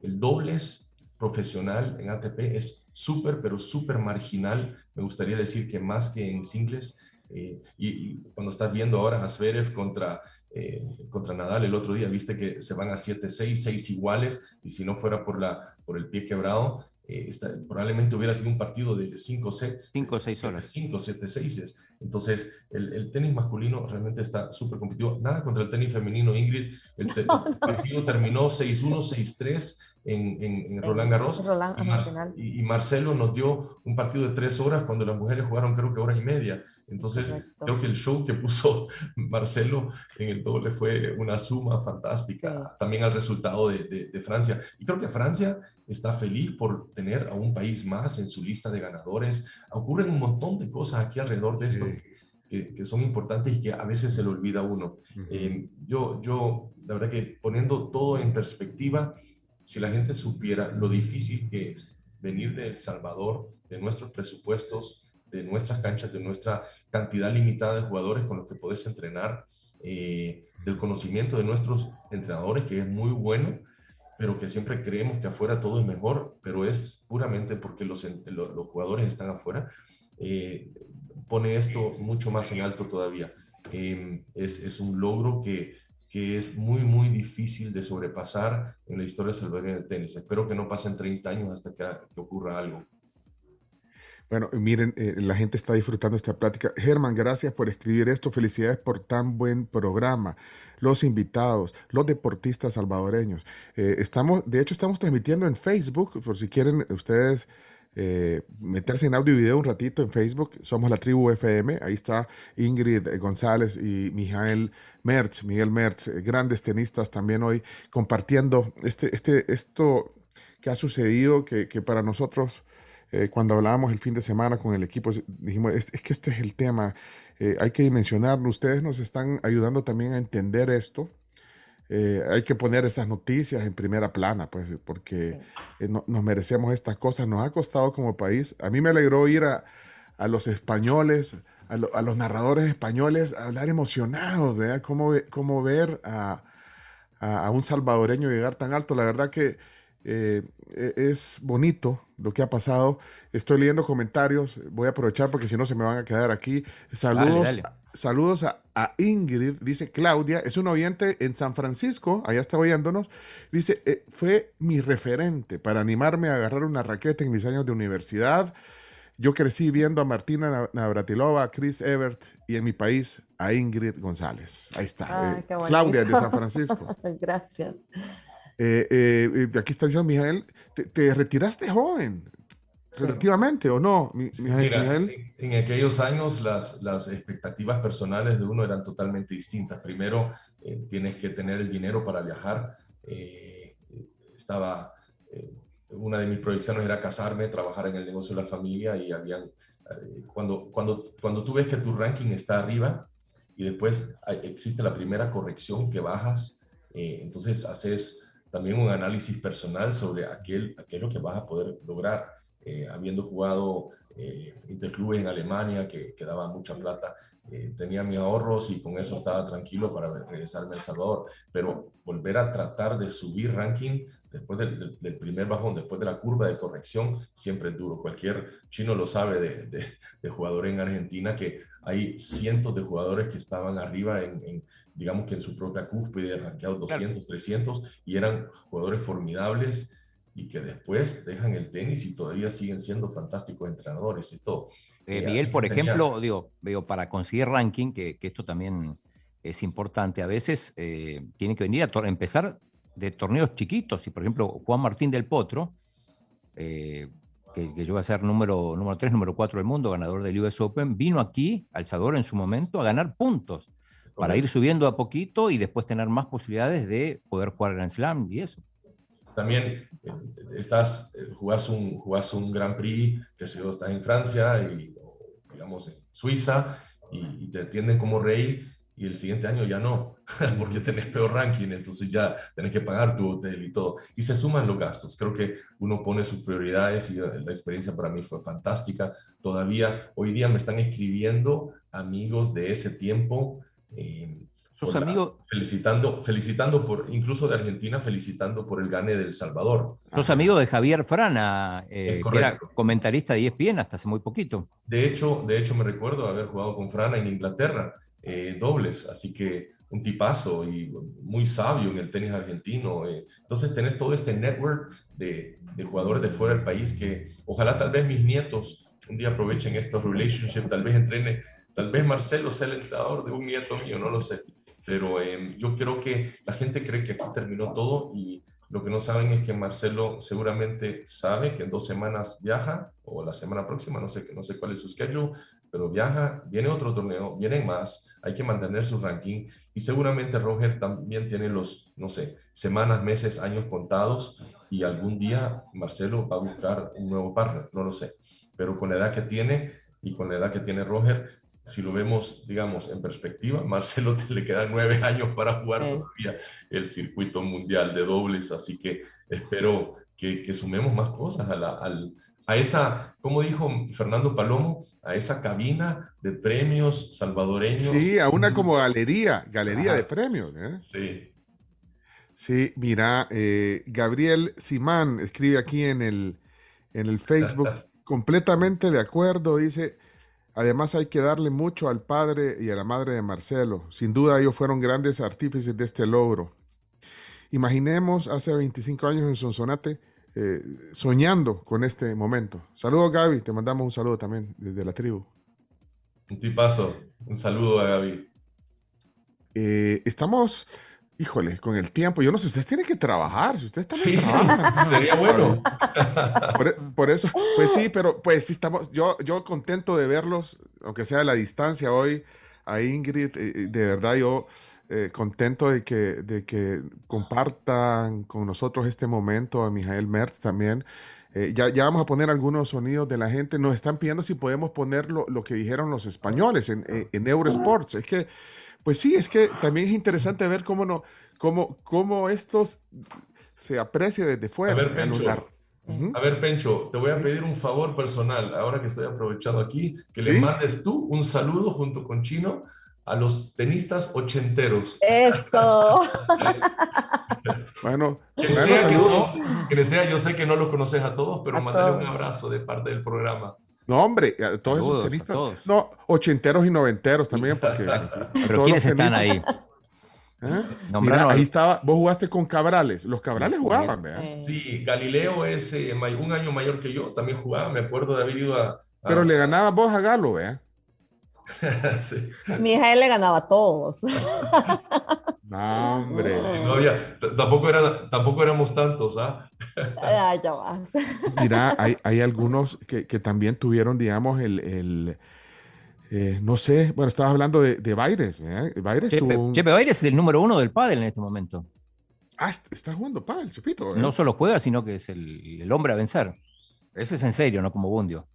el, dobles profesional en ATP es súper, pero súper marginal, me gustaría decir que más que en singles, eh, y, cuando estás viendo ahora a Zverev contra, eh, contra Nadal el otro día, viste que se van a 7-6, 6 iguales, y si no fuera por, la, por el pie quebrado, eh, probablemente hubiera sido un partido de 5 sets. 5 o 6 horas. 5, 7, 6. Entonces, el, el, tenis masculino realmente está súper competitivo. Nada contra el tenis femenino, Ingrid. El, el partido terminó 6-1, 6-3 en, en, Roland Garros. y, y, Marcelo nos dio un partido de tres horas cuando las mujeres jugaron creo que hora y media. Entonces, creo que el show que puso Marcelo en el doble fue una suma fantástica. También al resultado de, de, Francia. Y creo que Francia está feliz por tener a un país más en su lista de ganadores. Ocurren un montón de cosas aquí alrededor de esto. Que, que, son importantes y que a veces se le olvida a uno. Eh, yo, yo, la verdad que poniendo todo en perspectiva, si la gente supiera lo difícil que es venir de El Salvador, de nuestros presupuestos, de nuestras canchas, de nuestra cantidad limitada de jugadores con los que puedes entrenar, eh, del conocimiento de nuestros entrenadores, que es muy bueno, pero que siempre creemos que afuera todo es mejor, pero es puramente porque los, los, jugadores están afuera, eh, pone esto mucho más en alto todavía. Eh, es, es, un logro que que es muy, muy difícil de sobrepasar en la historia salvadoreña del tenis. Espero que no pasen 30 años hasta que, ocurra algo. Bueno, miren, eh, la gente está disfrutando esta plática. Germán, gracias por escribir esto. Felicidades por tan buen programa. Los invitados, los deportistas salvadoreños. Eh, estamos, de hecho, estamos transmitiendo en Facebook, por si quieren ustedes eh, meterse en audio y video un ratito en Facebook. Somos la tribu FM. Ahí está Ingrid González y Mijael Mertz, Miguel Mertz, eh, grandes tenistas también hoy compartiendo este, este, esto que ha sucedido, que, que para nosotros, eh, cuando hablábamos el fin de semana con el equipo, dijimos, es, que este es el tema, hay que dimensionarlo. Ustedes nos están ayudando también a entender esto. Eh, hay que poner esas noticias en primera plana, pues, porque eh, nos merecemos estas cosas. Nos ha costado como país. A mí me alegró ir a, a los españoles, a, los narradores españoles, a hablar emocionados, ¿verdad? Cómo, cómo ver a, a, un salvadoreño llegar tan alto. La verdad que eh, e, es bonito lo que ha pasado. Estoy leyendo comentarios. Voy a aprovechar porque si no se me van a quedar aquí. Saludos saludos a, Ingrid, dice Claudia, es un oyente en San Francisco, allá está oyéndonos, dice, eh, fue mi referente para animarme a agarrar una raqueta en mis años de universidad. Yo crecí viendo a Martina Navratilova, a Chris Evert y en mi país a Ingrid González. Ahí está. Eh, Claudia de San Francisco. Gracias. Eh, aquí está diciendo Mijael, te retiraste joven relativamente o no, Mira, en, aquellos años las, las expectativas personales de uno eran totalmente distintas. Primero, eh, tienes que tener el dinero para viajar. Eh, estaba, eh, una de mis proyecciones era casarme, trabajar en el negocio de la familia y habían, cuando, cuando, cuando tú ves que tu ranking está arriba y después existe la primera corrección que bajas, entonces haces también un análisis personal sobre aquel, aquello que vas a poder lograr. Eh, habiendo jugado eh, interclubes en Alemania que, que daba mucha plata, eh, tenía mis ahorros y con eso estaba tranquilo para regresarme a El Salvador. Pero volver a tratar de subir ranking después del, primer bajón, después de la curva de corrección, siempre es duro. Cualquier chino lo sabe de, de, de jugadores en Argentina que hay cientos de jugadores que estaban arriba en, digamos que en su propia cúspide, rankeados 200, 300, y eran jugadores formidables y que después dejan el tenis y todavía siguen siendo fantásticos entrenadores y todo. Eh, Miguel, por ejemplo, digo, veo para conseguir ranking, que, que, esto también es importante, a veces eh, tiene que venir a empezar de torneos chiquitos. Y por ejemplo, Juan Martín del Potro, eh, que, que, yo voy a ser número, número 3, número 4 del mundo, ganador del US Open, vino aquí, al Salvador en su momento, a ganar puntos para ir subiendo a poquito y después tener más posibilidades de poder jugar Grand Slam y eso. También eh, estás, eh, jugás un, jugás un Grand Prix, que si estás en Francia y, digamos, en Suiza, y, te atienden como rey, y el siguiente año ya no, porque tenés peor ranking, entonces ya tenés que pagar tu hotel y todo. Y se suman los gastos. Creo que uno pone sus prioridades y la experiencia para mí fue fantástica. Todavía hoy día me están escribiendo amigos de ese tiempo. Eh, sus amigos. felicitando, felicitando por, incluso de Argentina, felicitando por el gane del Salvador. Sos amigo de Javier Frana, eh, que era comentarista de ESPN hasta hace muy poquito. De hecho, de hecho me recuerdo haber jugado con Frana en Inglaterra, eh, dobles, así que un tipazo y muy sabio en el tenis argentino. Eh. Entonces tenés todo este network de, de, jugadores de fuera del país que ojalá tal vez mis nietos un día aprovechen estos relationships, tal vez entrene, tal vez Marcelo sea el entrenador de un nieto mío, no lo sé pero em, yo creo que la gente cree que aquí terminó todo y lo que no saben es que Marcelo seguramente sabe que en dos semanas viaja, o la semana próxima, no sé, no sé cuál es su schedule, pero viaja, viene otro torneo, vienen más, hay que mantener su ranking y seguramente Roger también tiene los, no sé, semanas, meses, años contados y algún día Marcelo va a buscar un nuevo partner, no lo sé, pero con la edad que tiene y con la edad que tiene Roger, si lo vemos, digamos, en perspectiva, Marcelo te le quedan nueve años para jugar todavía el circuito mundial de dobles, así que espero que, que sumemos más cosas a, la, al, a esa, como dijo Fernando Palomo, a esa cabina de premios salvadoreños. Sí, a una como galería, galería de premios. ¿eh? Sí. Sí, mira, eh, Gabriel Simán escribe aquí en el, en el Facebook, completamente de acuerdo, dice, Además hay que darle mucho al padre y a la madre de Marcelo. Sin duda ellos fueron grandes artífices de este logro. Imaginemos hace 25 años en Sonsonate eh, soñando con este momento. Saludos Gaby, te mandamos un saludo también desde la tribu. Un tipazo, un saludo a Gaby. Eh, estamos Híjole, con el tiempo, yo no sé, ustedes tienen que trabajar, si ustedes también sí, Sería bueno. Por, eso, pues sí, pero pues sí estamos, yo, yo contento de verlos, aunque sea a la distancia hoy, a Ingrid, eh, eh, de verdad yo eh, contento de que, de que compartan con nosotros este momento, a Mijael Mertz también. ya, ya vamos a poner algunos sonidos de la gente. Nos están pidiendo si podemos poner lo, que dijeron los españoles en, en Eurosports. Es que Pues sí, es que también es interesante ver cómo, no, cómo, cómo estos se aprecia desde fuera. A ver, Pencho, a ver, Pencho, te voy a pedir un favor personal, ahora que estoy aprovechando aquí, que le mandes tú un saludo junto con Chino a los tenistas ochenteros. Eso. bueno, que sea, que, sea, yo sé que no los conoces a todos, pero mándale un abrazo de parte del programa. No, hombre, todos esos tenistas. No, ochenteros y noventeros también, porque. pero ¿quiénes están ahí? ¿Eh? Mira, ahí estaba, vos jugaste con Cabrales, los Cabrales jugaban, ¿verdad? Sí, Galileo es eh, un año mayor que yo, también jugaba, me acuerdo de haber ido a... Pero le ganaba vos a Galo, ¿verdad? sí. Mi hija le ganaba a todos. No, hombre. tampoco, era, tampoco éramos tantos, ¿ah? ya vas. Mira, hay, hay algunos que, que, también tuvieron, digamos, el, el eh, no sé, bueno, estabas hablando de, de Baires. ¿eh? Baires Chepe, Baires es el número uno del pádel en este momento. Ah, está jugando pádel, Chepito. ¿eh? No solo juega, sino que es el, el, hombre a vencer. Ese es en serio, no como Bundio.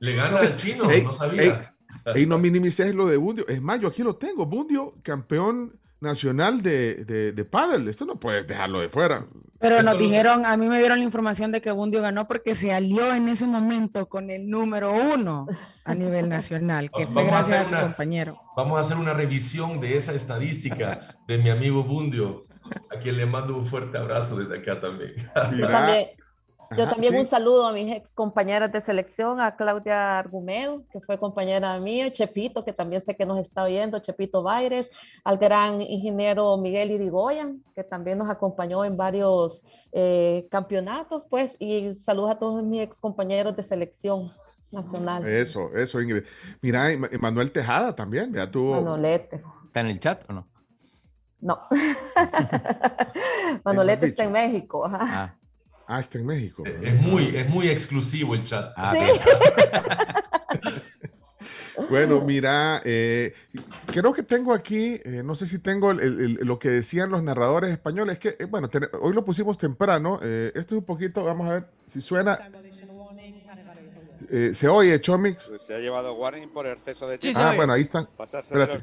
Le gana al chino, no sabía. Y no minimices lo de Bundio. Es más, yo aquí lo tengo. Bundio, campeón nacional de, de, de pádel. Esto no puedes dejarlo de fuera. Pero nos dijeron, a mí me dieron la información de que Bundio ganó porque se alió en ese momento con el número uno a nivel nacional, que fue gracias a, su compañero. Vamos a hacer una revisión de esa estadística de mi amigo Bundio, a quien le mando un fuerte abrazo desde acá también. Yo también un saludo a mis ex compañeras de selección, a Claudia Argumedo, que fue compañera mía, Chepito, que también sé que nos está oyendo, Chepito Baires, al gran ingeniero Miguel Irigoyen, que también nos acompañó en varios eh, campeonatos, pues, y saludos a todos mis ex compañeros de selección nacional. Eso, eso, Ingrid. Mira, Manuel Tejada también, ya tuvo... Manolete. ¿Está en el chat o no? No. Manolete está en México. Ajá. Ah. Ah, está en México. Es muy, es muy exclusivo el chat. Ah, ¿Sí? bueno, mira, eh, creo que tengo aquí, eh, no sé si tengo lo que decían los narradores españoles, que, eh, bueno, hoy lo pusimos temprano, esto es un poquito, vamos a ver si suena. ¿Se oye, Chomix? Pues se ha llevado warning por exceso de tiempo. ah, bueno, ahí están. Espérate.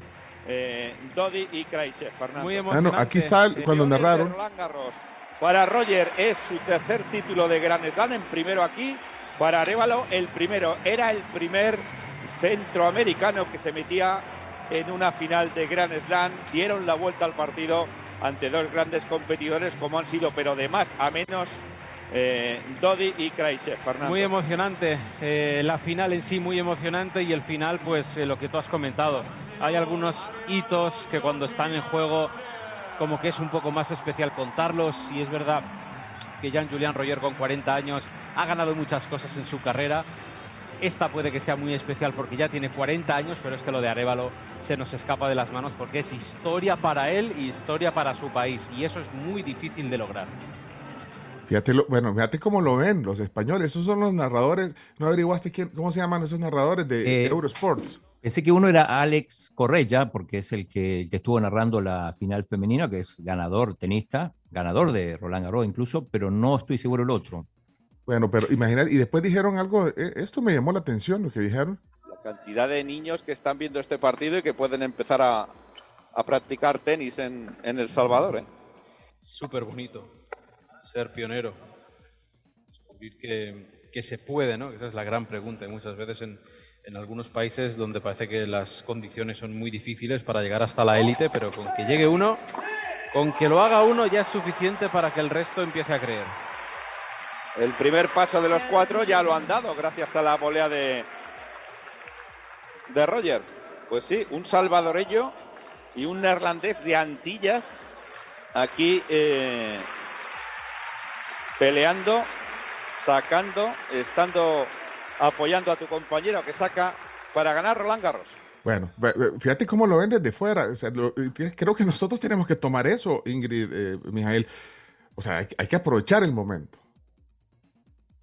Dodi y Kraiche, Muy emocionante. Ah, no, aquí está cuando narraron. Para Roger es su tercer título de Grand Slam, en primero aquí. Para Arevalo, el primero. Era el primer centroamericano que se metía en una final de Grand Slam. Dieron la vuelta al partido ante dos grandes competidores como han sido, pero de más a menos, eh, Dodi y. Fernando. Muy emocionante, eh, la final en sí muy emocionante y el final, pues eh, lo que tú has comentado. Hay algunos hitos que cuando están en juego como que es un poco más especial contarlos y es verdad que Jean-Julian Roger con 40 años ha ganado muchas cosas en su carrera. Esta puede que sea muy especial porque ya tiene 40 años, pero es que lo de Arevalo se nos escapa de las manos porque es historia para él y historia para su país y eso es muy difícil de lograr. Fíjate, bueno, fíjate cómo lo ven los españoles. Esos son los narradores. ¿No averiguaste quién, cómo se llaman esos narradores de eh, Eurosports? Pensé que uno era Alex Correia, porque es el que, estuvo narrando la final femenina, que es ganador, tenista, ganador de Roland Garros incluso, pero no estoy seguro el otro. Bueno, pero imagínate, y después dijeron algo, eh, esto me llamó la atención, lo que dijeron. La cantidad de niños que están viendo este partido y que pueden empezar a, practicar tenis en, El Salvador. ¿eh? Súper bonito ser pionero, descubrir que, que se puede, ¿no? Esa es la gran pregunta y muchas veces en en algunos países donde parece que las condiciones son muy difíciles para llegar hasta la élite, pero con que llegue uno, con que lo haga uno ya es suficiente para que el resto empiece a creer. El primer paso de los cuatro ya lo han dado gracias a la volea de, de Roger. Pues sí, un salvadoreño y un neerlandés de Antillas aquí eh, peleando, sacando, estando apoyando a tu compañero que saca para ganar Roland Garros. Bueno, fíjate cómo lo ven desde fuera. creo que nosotros tenemos que tomar eso, Ingrid, eh, Mijael. O sea, hay, que aprovechar el momento.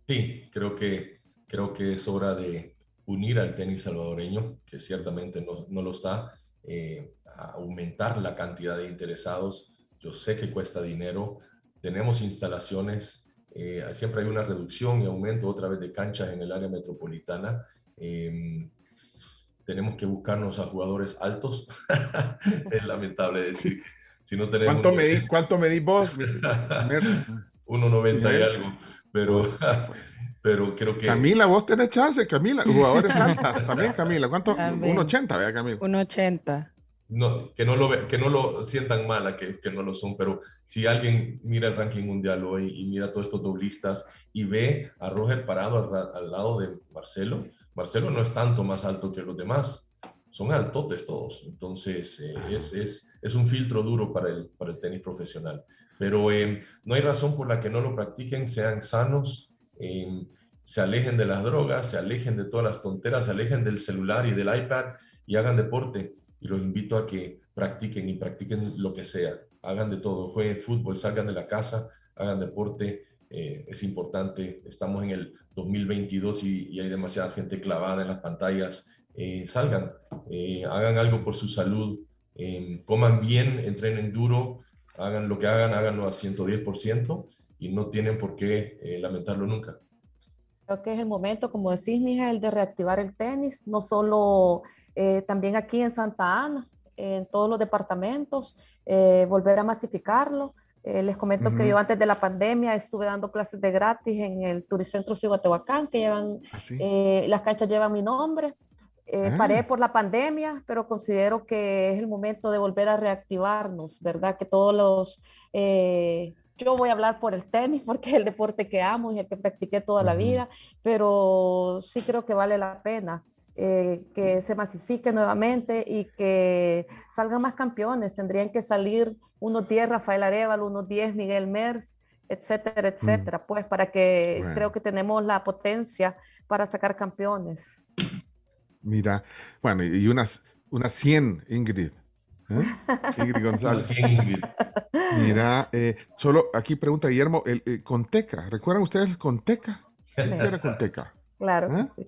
Sí, creo que, creo que es hora de unir al tenis salvadoreño, que ciertamente no, no lo está, eh, a aumentar la cantidad de interesados. Yo sé que cuesta dinero. Tenemos instalaciones eh, siempre hay una reducción y aumento otra vez de canchas en el área metropolitana. Em, tenemos que buscarnos a jugadores altos. es lamentable decir. Si no tenemos ¿Cuánto, medís, ¿Cuánto medís vos? 1,90 y algo. Pero, pues. pero creo que... Camila, vos tenés chance, Camila. Jugadores altas también, Camila. ¿Cuánto? 1,80, vea, Camila. 1,80. No, que, no lo que no lo sientan mala, que, que, no lo son, pero si alguien mira el ranking mundial hoy y mira todos estos doblistas y ve a Roger parado al, lado de Marcelo, Marcelo no es tanto más alto que los demás, son altotes todos, entonces eh, es, es, es, un filtro duro para el, para el tenis profesional, pero eh, no hay razón por la que no lo practiquen, sean sanos, eh, se alejen de las drogas, se alejen de todas las tonteras, se alejen del celular y del iPad y hagan deporte y los invito a que practiquen y practiquen lo que sea. Hagan de todo, jueguen fútbol, salgan de la casa, hagan deporte. Eh, es importante, estamos en el 2022 y, hay demasiada gente clavada en las pantallas. Eh, salgan, eh, hagan algo por su salud, coman bien, entrenen duro, hagan lo que hagan, háganlo a 110% y no tienen por qué lamentarlo nunca. Creo que es el momento, como decís, Miguel, de reactivar el tenis, no solo eh, también aquí en Santa Ana, en todos los departamentos, eh, volver a masificarlo. Eh, les comento que yo antes de la pandemia estuve dando clases de gratis en el Turicentro Cihuatehuacán, que llevan, ¿Ah, las canchas llevan mi nombre. Ah. Paré por la pandemia, pero considero que es el momento de volver a reactivarnos, ¿verdad? Que todos los... yo voy a hablar por el tenis porque es el deporte que amo y el que practiqué toda la vida, pero sí creo que vale la pena eh, que se masifique nuevamente y que salgan más campeones. Tendrían que salir unos 10 Rafael Arevalo, unos 10 Miguel Mers, etcétera, mm. etcétera, pues para que creo que tenemos la potencia para sacar campeones. Mira, bueno, y unas, unas 100 Ingrid. ¿Eh? Ingrid González. Mira, eh, solo aquí pregunta Guillermo, el, Conteca, ¿recuerdan ustedes Conteca? ¿Qué era Conteca? Claro, sí.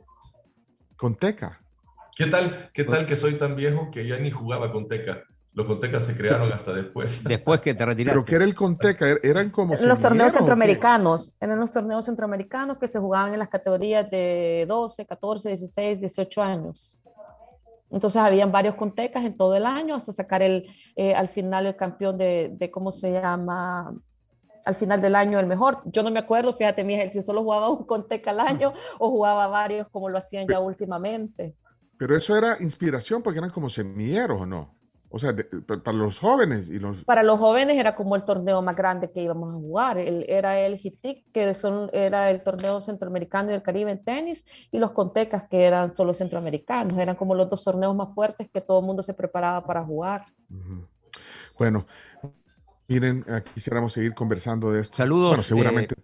Con Teca. ¿Qué tal, ¿Qué tal que soy tan viejo que ya ni jugaba con Teca? Los Contecas se crearon hasta después. Después que te retiraste. ¿Pero qué era el Conteca? ¿Er-, ¿Eran como En los torneos centroamericanos. Eran los torneos centroamericanos que se jugaban en las categorías de 12, 14, 16, 18 años. Entonces habían varios Contecas en todo el año hasta sacar el, eh, al final el campeón de, de, ¿cómo se llama? al final del año el mejor. Yo no me acuerdo, fíjate, Miguel, si solo jugaba un Conteca al año o jugaba varios como lo hacían ya últimamente. Pero eso era inspiración porque eran como semilleros, ¿o no? O sea, para los jóvenes y los... Para los jóvenes era como el torneo más grande que íbamos a jugar. El, era el HITIC, que son, era el torneo centroamericano y del Caribe en tenis, y los Contecas, que eran solo centroamericanos. Eran como los dos torneos más fuertes que todo el mundo se preparaba para jugar. Bueno, Miren, quisiéramos seguir conversando de esto. Saludos. Bueno, seguramente.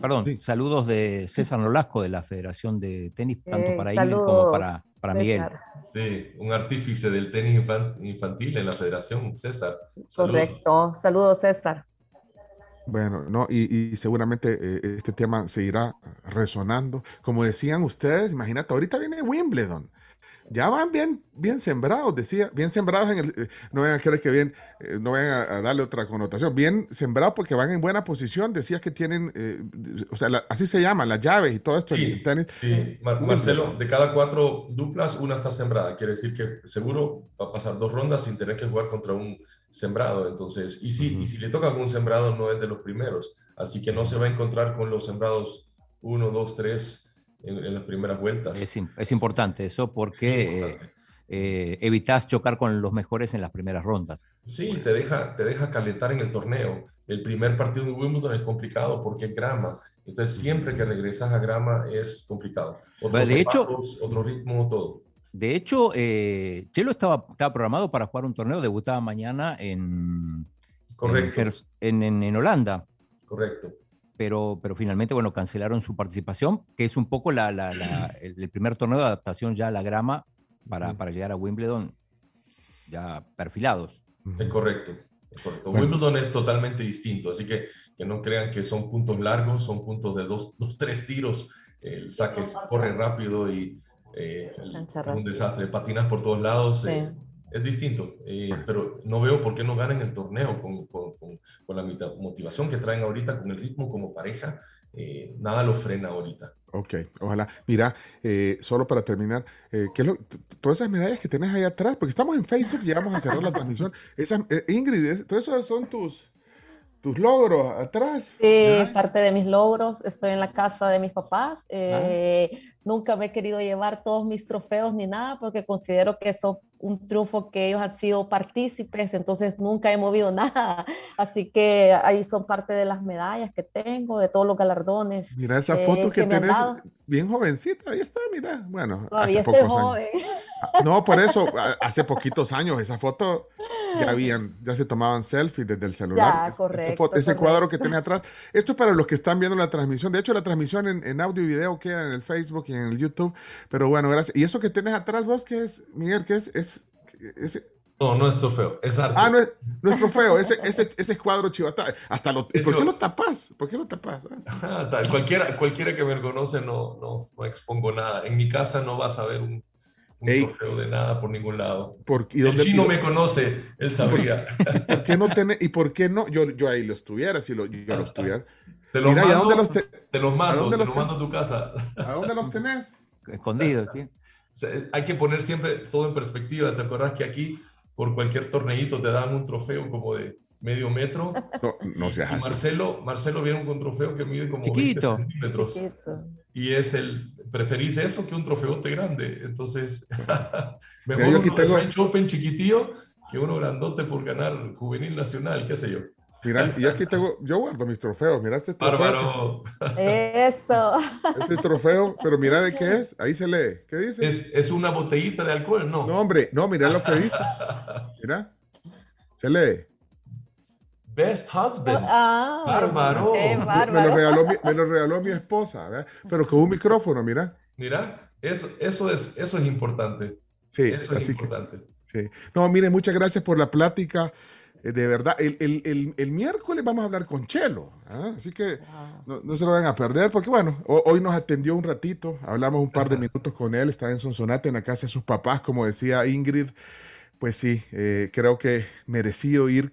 Perdón, saludos de César Nolasco de la Federación de Tenis, tanto para Ingrid como para, para Miguel. Sí, un artífice del tenis infantil en la Federación, César. Correcto. Saludos, César. Bueno, no, y, seguramente eh, este tema seguirá resonando. Como decían ustedes, imagínate, ahorita viene Wimbledon ya van bien, bien sembrados, decía, bien sembrados en el, eh, no vayan a creer que bien, eh, no vayan a, darle otra connotación, bien sembrados porque van en buena posición, decías que tienen, eh, o sea, así se llaman, las llaves y todo esto sí, Sí. Marcelo, de cada cuatro duplas, una está sembrada, quiere decir que seguro va a pasar dos rondas sin tener que jugar contra un sembrado, entonces, y si, y si le toca algún sembrado, no es de los primeros, así que no se va a encontrar con los sembrados uno, dos, tres, en, las primeras vueltas. Es, importante eso porque eh, eh, evitas chocar con los mejores en las primeras rondas. Sí, te deja, te deja calentar en el torneo. El primer partido de Wimbledon es complicado porque es grama. Entonces, siempre que regresas a grama es complicado. de hecho, otro ritmo, todo. De hecho, eh, Chelo estaba, estaba programado para jugar un torneo, debutaba mañana en, Correcto. en, en, en Holanda. Correcto pero, pero finalmente, bueno, cancelaron su participación, que es un poco la, la, el primer torneo de adaptación ya a la grama para, para llegar a Wimbledon ya perfilados. Es correcto. Es correcto. Wimbledon es totalmente distinto, así que que no crean que son puntos largos, son puntos de dos, dos tres tiros. El saque corre rápido y eh, es un desastre. Patinas por todos lados. Eh, es distinto, eh, pero no veo por qué no ganan el torneo con, con, con, con la motivación que traen ahorita, con el ritmo como pareja, eh, nada lo frena ahorita. Ok, ojalá. Mira, eh, solo para terminar, eh, ¿qué lo, todas esas medallas que tienes ahí atrás, porque estamos en Facebook y vamos a cerrar la transmisión. Esas, Ingrid, todos esos son tus, tus logros atrás. Sí, parte de mis logros. Estoy en la casa de mis papás. Nunca me he querido llevar todos mis trofeos ni nada porque considero que son un triunfo que ellos han sido partícipes, entonces nunca he movido nada. Así que ahí son parte de las medallas que tengo, de todos los galardones. Mira esa foto que, tenés, bien jovencita, ahí está, mira. Bueno, hace pocos años. Ah, no, por eso, hace poquitos años, esa foto ya habían, ya se tomaban selfies desde el celular. ese, cuadro que tenía atrás. Esto es para los que están viendo la transmisión. De hecho, la transmisión en, audio y video queda en el Facebook y en el YouTube. Pero bueno, gracias. ¿Y eso que tienes atrás vos, qué es, Miguel? ¿Qué es? es, No, no es trofeo, es arte. Ah, no es, no es trofeo, ese, ese, ese cuadro chivata. Hasta lo, ¿Por qué lo tapas? ¿Por qué lo tapas? Ah, cualquiera, cualquiera que me conoce no, no, no expongo nada. En mi casa no vas a ver un un trofeo de nada por ningún lado. ¿Por, y el chino me conoce, él sabría. ¿Por, qué no tenés, ¿Y por qué no? Yo, yo ahí los tuviera, si lo, yo los tuviera. Te los mando, dónde los te, te los mando, te los mando a tu casa. ¿A dónde los tenés? Escondidos, Hay que poner siempre todo en perspectiva. ¿Te acuerdas que aquí, por cualquier torneito, te dan un trofeo como de medio metro? No, no seas así. Marcelo, Marcelo viene con un trofeo que mide como Chiquito. 20 centímetros. Chiquito. Y es el, preferís eso que un trofeote grande. Entonces, mejor yo aquí tengo... French Open chiquitillo que uno grandote por ganar juvenil nacional, qué sé yo. Mira, y aquí tengo, yo guardo mis trofeos, mira este trofeo. Bárbaro. Eso. Este trofeo, pero mira de qué es, ahí se lee. ¿Qué dice? Es, es una botellita de alcohol, ¿no? No, hombre, no, mira lo que dice. Mira, se lee. Best Husband. Ah, bárbaro. Me, lo regaló mi, me lo regaló mi esposa, pero con un micrófono, mira. Mira, eso, eso, es, eso es importante. Sí, eso es importante. sí. No, mire, muchas gracias por la plática. Eh, de verdad, el, el, el, miércoles vamos a hablar con Chelo, ¿ah? así que no, no, se lo van a perder, porque bueno, hoy nos atendió un ratito, hablamos un par de minutos con él, está en Sonsonate, en la casa de sus papás, como decía Ingrid, pues sí, eh, creo que mereció ir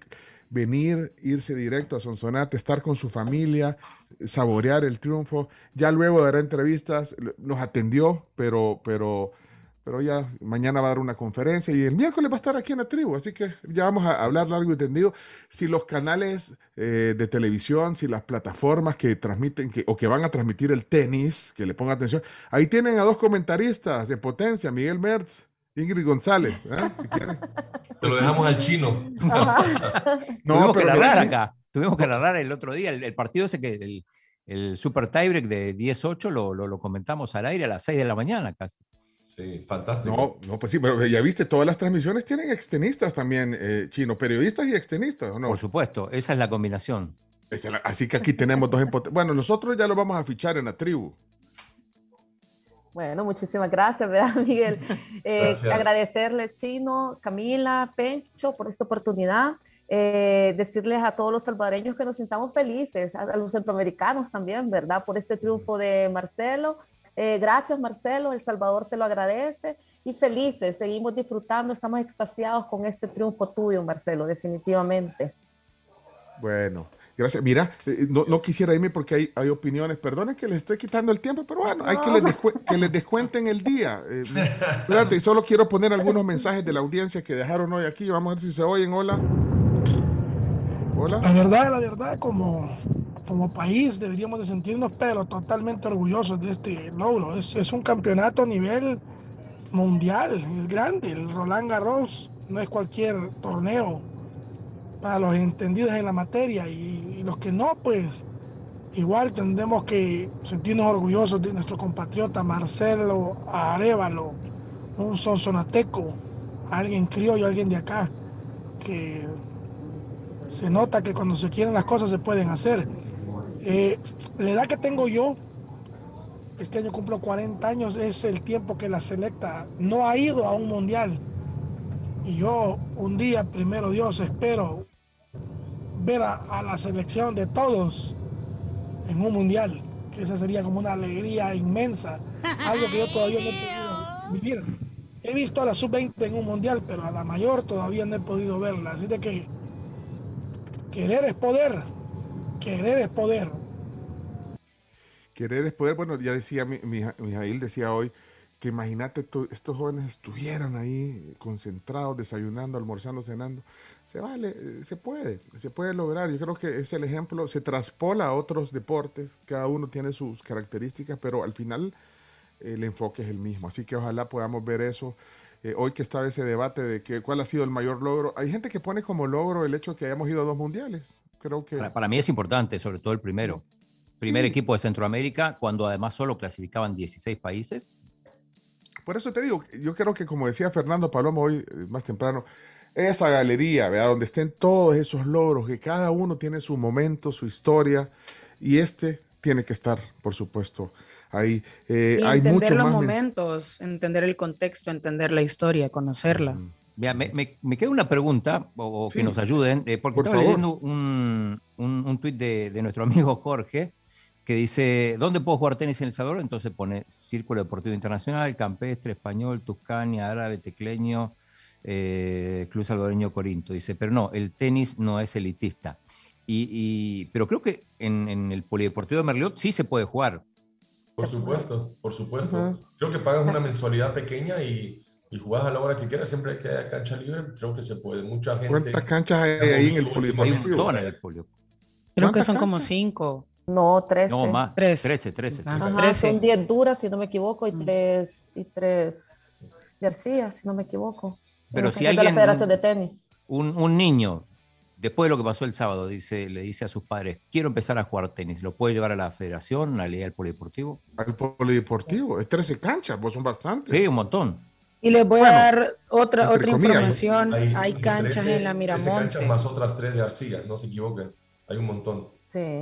venir, irse directo a Sonsonate, estar con su familia, saborear el triunfo. Ya luego dará entrevistas, nos atendió, pero, pero, pero ya mañana va a dar una conferencia y el miércoles va a estar aquí en la tribu, así que ya vamos a hablar largo y tendido. Si los canales eh, de televisión, si las plataformas que transmiten que, o que van a transmitir el tenis, que le pongan atención, ahí tienen a dos comentaristas de potencia, Miguel Mertz Ingrid González, ¿eh? si Te lo dejamos al chino. no, Tuvimos que narrar acá. Tuvimos que narrar el otro día el, partido ese que el, el Super Tiebreak de 10-8 lo, lo, comentamos al aire a las 6 de la mañana casi. Sí, fantástico. No, no, pues sí, pero ya viste, todas las transmisiones tienen extenistas también, eh, chino, periodistas y extenistas, ¿o no? Por supuesto, esa es la combinación. así que aquí tenemos dos Bueno, nosotros ya lo vamos a fichar en la tribu. Bueno, muchísimas gracias, ¿verdad, Miguel? Eh, agradecerles, Chino, Camila, Pencho, por esta oportunidad. Eh, decirles a todos los salvadoreños que nos sintamos felices, a, los centroamericanos también, ¿verdad? Por este triunfo de Marcelo. Eh, gracias, Marcelo. El Salvador te lo agradece. Y felices, seguimos disfrutando, estamos extasiados con este triunfo tuyo, Marcelo, definitivamente. Bueno, Gracias. Mira, eh, no, no, quisiera irme porque hay, hay opiniones. Perdonen que les estoy quitando el tiempo, pero bueno, hay que les, que les descuenten el día. Eh, espérate, solo quiero poner algunos mensajes de la audiencia que dejaron hoy aquí. Vamos a ver si se oyen. Hola. Hola. La verdad, la verdad, como, como país deberíamos de sentirnos, pero totalmente orgullosos de este logro. Es, es un campeonato a nivel mundial, es grande. El Roland Garros no es cualquier torneo para los entendidos en la materia y, los que no, pues igual tendremos que sentirnos orgullosos de nuestro compatriota Marcelo Arevalo, un sonsonateco, alguien criollo, alguien de acá, que se nota que cuando se quieren las cosas se pueden hacer. Eh, la edad que tengo yo, este año cumplo 40 años, es el tiempo que la selecta no ha ido a un mundial. Y yo un día, primero Dios, espero ver a, la selección de todos en un mundial, que esa sería como una alegría inmensa, algo que yo todavía no he podido vivir. He visto a la sub-20 en un mundial, pero a la mayor todavía no he podido verla, así de que querer es poder. Querer es poder. Querer es poder. Bueno, ya decía, mi, Mijail decía hoy que imagínate, estos jóvenes estuvieran ahí concentrados, desayunando, almorzando, cenando. Se vale, se puede, se puede lograr. Yo creo que es el ejemplo, se traspola a otros deportes, cada uno tiene sus características, pero al final el enfoque es el mismo. Así que ojalá podamos ver eso. Eh, hoy que estaba ese debate de que, cuál ha sido el mayor logro, hay gente que pone como logro el hecho de que hayamos ido a dos mundiales. Creo que... Para, mí es importante, sobre todo el primero. Primer equipo de Centroamérica, cuando además solo clasificaban 16 países. Por eso te digo, yo creo que como decía Fernando Palomo hoy eh, más temprano, esa galería, ¿verdad? donde estén todos esos logros, que cada uno tiene su momento, su historia, y este tiene que estar, por supuesto, ahí. Eh, hay entender los momentos, entender el contexto, entender la historia, conocerla. Me, queda una pregunta, o, que nos ayuden, eh, porque estaba leyendo un, un, tuit de, nuestro amigo Jorge, que dice, ¿dónde puedo jugar tenis en El Salvador? Entonces pone Círculo Deportivo Internacional, Campestre, Español, Tuscania, Árabe, Tecleño, eh, Club Salvadoreño Corinto. Dice, pero no, el tenis no es elitista. Y, pero creo que en, el Polideportivo de Merliot sí se puede jugar. Por supuesto, por supuesto. Creo que pagas una mensualidad pequeña y, y jugás a la hora que quieras, siempre que haya cancha libre, creo que se puede. Mucha gente. ¿Cuántas canchas hay ahí en el Polideportivo? en el Creo que son como cinco. No, 13. No, más. 13, 13. Son 10 duras, si no me equivoco, y 3 mm. y tres García, si no me equivoco. Pero si alguien. De la Federación de Tenis. Un, un, niño, después de lo que pasó el sábado, dice, le dice a sus padres: Quiero empezar a jugar tenis. ¿Lo puede llevar a la federación, a la liga del polideportivo? Al polideportivo, es 13 canchas, pues son bastantes. Sí, un montón. Y les voy a dar otra, otra información. Hay, canchas en la Miramonte. canchas más otras tres de arcilla, no se equivoquen. Hay un montón.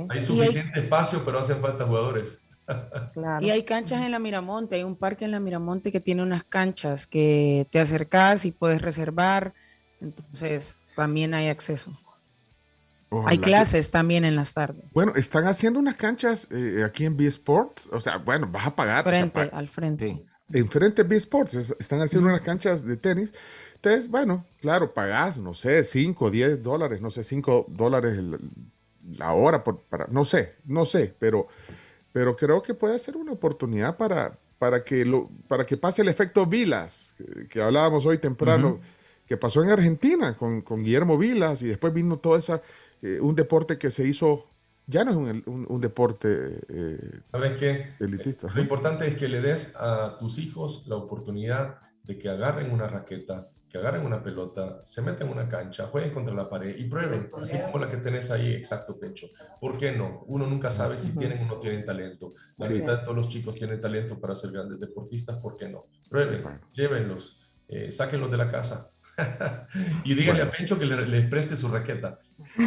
Hay suficiente espacio, pero hacen falta jugadores. Y hay canchas en la Miramonte, hay un parque en la Miramonte que tiene unas canchas que te acercas y puedes reservar, entonces también hay acceso. Hay clases también en las tardes. Bueno, están haciendo unas canchas eh, aquí en B Sports, o sea, bueno, vas a pagar. Frente, al frente. En frente B Sports están haciendo unas canchas de tenis. Entonces, bueno, claro, pagás, no sé, 5, 10 dólares, no sé, 5 dólares la hora, por, para, no sé, no sé, pero, pero creo que puede ser una oportunidad para, para, que, lo, para que pase el efecto Vilas, que, hablábamos hoy temprano, que pasó en Argentina con, con, Guillermo Vilas y después vino todo esa, eh, un deporte que se hizo, ya no es un, un, deporte eh, ¿Sabes qué? elitista. Lo importante es que le des a tus hijos la oportunidad de que agarren una raqueta, que agarren una pelota, se meten en una cancha, jueguen contra la pared y prueben, así como la que tenés ahí, exacto, Pecho. ¿Por qué no? Uno nunca sabe si tienen o no tienen talento. La mitad de todos los chicos tienen talento para ser grandes deportistas, ¿por qué no? Prueben, llévenlos, eh, sáquenlos de la casa, y díganle a Pencho que le, preste su raqueta.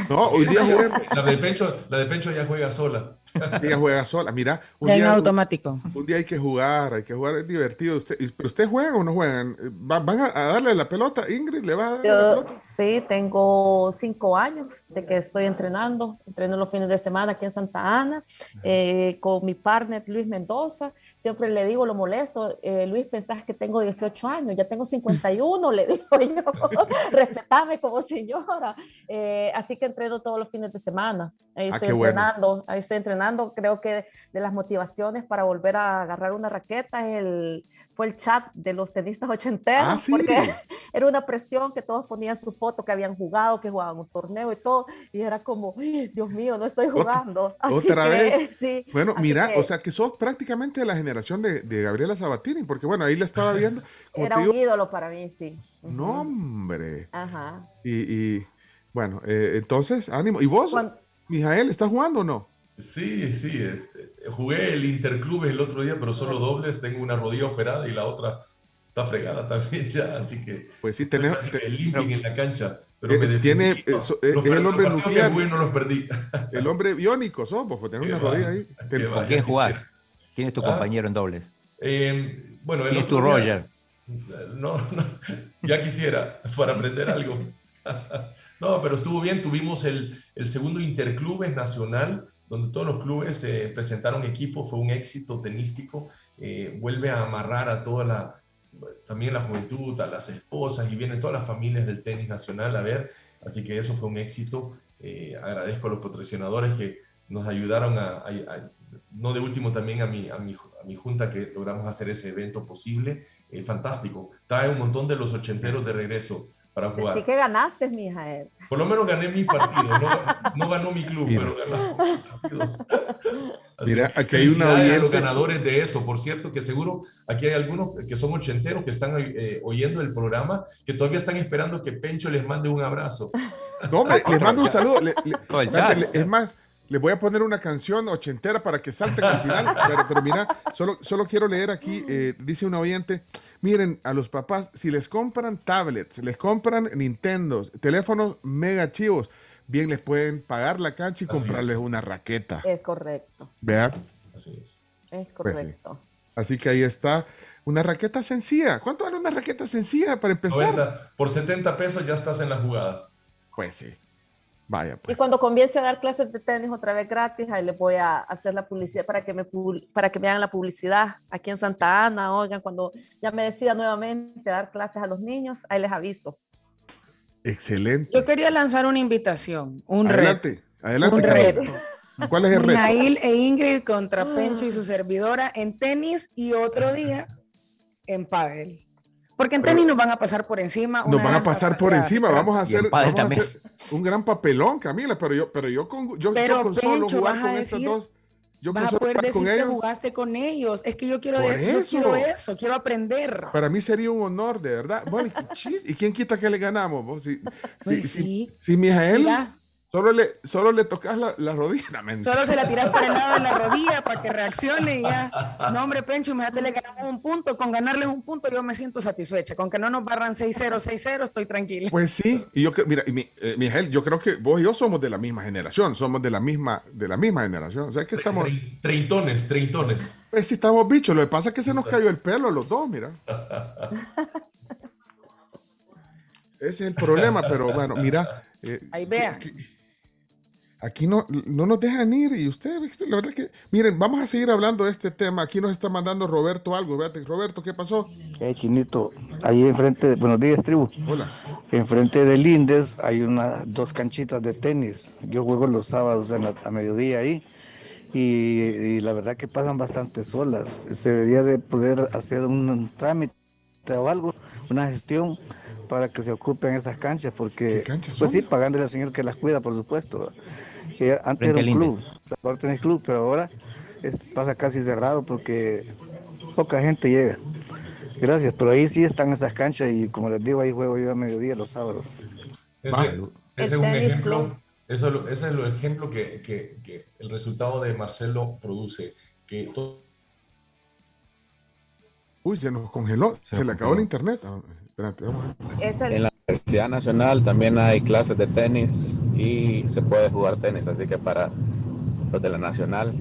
No, hoy día juega... La de Pencho, la de Pencho ya juega sola. Ella juega sola. Mira, un día, automático. Un, día hay que jugar, hay que jugar, es divertido. Usted, ¿Pero usted juega o no juegan? ¿Van a, darle la pelota? Ingrid, ¿le va a dar la pelota? Sí, tengo cinco años de que estoy entrenando. Entreno los fines de semana aquí en Santa Ana eh, con mi partner Luis Mendoza. Siempre le digo, lo molesto, eh, Luis, pensás que tengo 18 años, ya tengo 51, le digo yo, respetame como señora. Eh, así que entreno todos los fines de semana. Ahí ah, estoy entrenando, ahí estoy entrenando. Creo que de las motivaciones para volver a agarrar una raqueta el, fue el chat de los tenistas ochenteros, ah, porque era una presión que todos ponían su foto que habían jugado, que jugaban un torneo y todo, y era como, Dios mío, no estoy jugando. ¿Otra, vez? Sí, bueno, mira, o sea que sos prácticamente de la generación de, de, Gabriela Sabatini, porque bueno, ahí la estaba viendo. era un ídolo para mí, sí. No, hombre. Ajá. Y, bueno, eh, entonces, ánimo. ¿Y vos, Mijael, estás jugando o no? Sí, sí, este, jugué el Interclubes el otro día, pero solo dobles. Tengo una rodilla operada y la otra está fregada también ya, así que. Pues sí, tenemos. El en la cancha. Pero eh, tiene, es, el hombre nuclear. no los perdí. El hombre biónico somos, pues tener una rodilla ahí. ¿Con quién jugás? ¿Quién es tu ah. compañero en dobles? Eh, bueno, ¿Quién es tu Roger? no, no, ya quisiera para aprender algo. no, pero estuvo bien. Tuvimos el, el segundo Interclubes Nacional donde todos los clubes eh, presentaron equipo, fue un éxito tenístico, eh, vuelve a amarrar a toda la, también la juventud, a las esposas y vienen todas las familias del tenis nacional a ver, así que eso fue un éxito. agradezco a los patrocinadores que nos ayudaron a, no de último también a mi, a mi, a mi junta que logramos hacer ese evento posible. fantástico. Trae un montón de los ochenteros de regreso para jugar. Así que ganaste, mija. Por lo menos gané mi partido. No, no ganó mi club, pero ganamos partidos. Mira, aquí hay una oyente. los ganadores de eso. Por cierto, que seguro aquí hay algunos que son ochenteros que están eh, oyendo el programa, que todavía están esperando que Pencho les mande un abrazo. No, les mando un saludo. es más, les voy a poner una canción ochentera para que salten al final. Pero, mira, solo, solo quiero leer aquí, eh, dice un oyente, miren, a los papás, si les compran tablets, les compran Nintendos, teléfonos mega chivos, bien les pueden pagar la cancha y comprarles una raqueta. Es correcto. Vean. Así es. Es pues correcto. Así que ahí está. Una raqueta sencilla. ¿Cuánto vale una raqueta sencilla para empezar? Por 70 pesos ya estás en la jugada. Pues sí. Vaya, pues. Y cuando comience a dar clases de tenis otra vez gratis, ahí les voy a hacer la publicidad para que me, para que me hagan la publicidad aquí en Santa Ana. Oigan, cuando ya me decida nuevamente dar clases a los niños, ahí les aviso. Excelente. Yo quería lanzar una invitación, un adelante, reto. Adelante, un reto. ¿Cuál es el reto? Nail e Ingrid contra Pencho y su servidora en tenis y otro día en pádel. Porque en tenis nos van a pasar por encima. Nos van a pasar por encima. Vamos a hacer, un gran papelón, Camila. Pero yo, pero yo con, yo, con solo jugar con estos dos. Yo vas a poder decir que jugaste con ellos. Es que yo quiero, eso. quiero eso, quiero aprender. Para mí sería un honor, de verdad. Bueno, ¿y quién quita que le ganamos? Si, pues sí. si, Mijael Solo le, solo le tocas la, la rodilla. solo se la tiras por el lado de la rodilla para que reaccione y ya. No, hombre, Pencho, imagínate, le ganamos un punto. Con ganarles un punto yo me siento satisfecha. Con que no nos barran 6-0, 6-0, estoy tranquila. Pues sí. Y yo, mira, mi, eh, Miguel, yo creo que vos y yo somos de la misma generación. Somos de la misma, de la misma generación. O sea, que estamos... Treintones, treintones. Pues sí, estamos bichos. Lo que pasa es que se nos cayó el pelo los dos, mira. Ese es el problema, pero bueno, mira. Eh, Ahí vea. Aquí no, no nos dejan ir y ustedes, la verdad que, miren, vamos a seguir hablando de este tema. Aquí nos está mandando Roberto algo. Véate, Roberto, ¿qué pasó? Eh, Chinito, ahí enfrente, buenos días, tribu. Hola. Enfrente de Lindes hay unas dos canchitas de tenis. Yo juego los sábados a mediodía ahí y, la verdad que pasan bastante solas. Se debería de poder hacer un trámite o algo, una gestión para que se ocupen esas canchas, porque, pues sí, pagándole al señor que las cuida, por supuesto. Antes era un club, ahora tenés club, pero ahora pasa casi cerrado porque poca gente llega. Gracias, pero ahí sí están esas canchas y como les digo, ahí juego yo a mediodía los sábados. Ese, es un ejemplo, eso, ese es el ejemplo que, que, que, el resultado de Marcelo produce, que Uy, se nos congeló, se, le acabó el internet. Ah, en la Universidad Nacional también hay clases de tenis y se puede jugar tenis, así que para los de la Nacional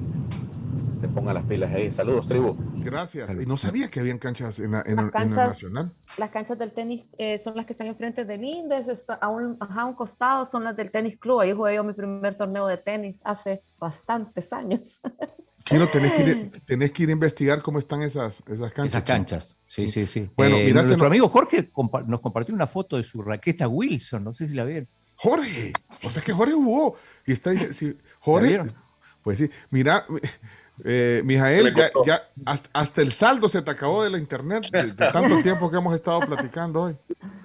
se pongan las pilas ahí. Saludos, tribu. Gracias. Y no sabía que habían canchas en la, Nacional. Las canchas del tenis eh, son las que están enfrente del Indes, a un, a un costado son las del tenis club. Ahí jugué yo mi primer torneo de tenis hace bastantes años. Chino, tenés que, ir, tenés que ir a investigar cómo están esas, esas canchas. Esas canchas, sí, sí, sí. Bueno, eh, nuestro amigo Jorge nos compartió una foto de su raqueta Wilson, no sé si la vieron. Jorge, o sea que Jorge jugó. Y está diciendo, Jorge, pues sí, mira, eh, Mijael, ya, hasta, el saldo se te acabó de la internet de, tanto tiempo que hemos estado platicando hoy.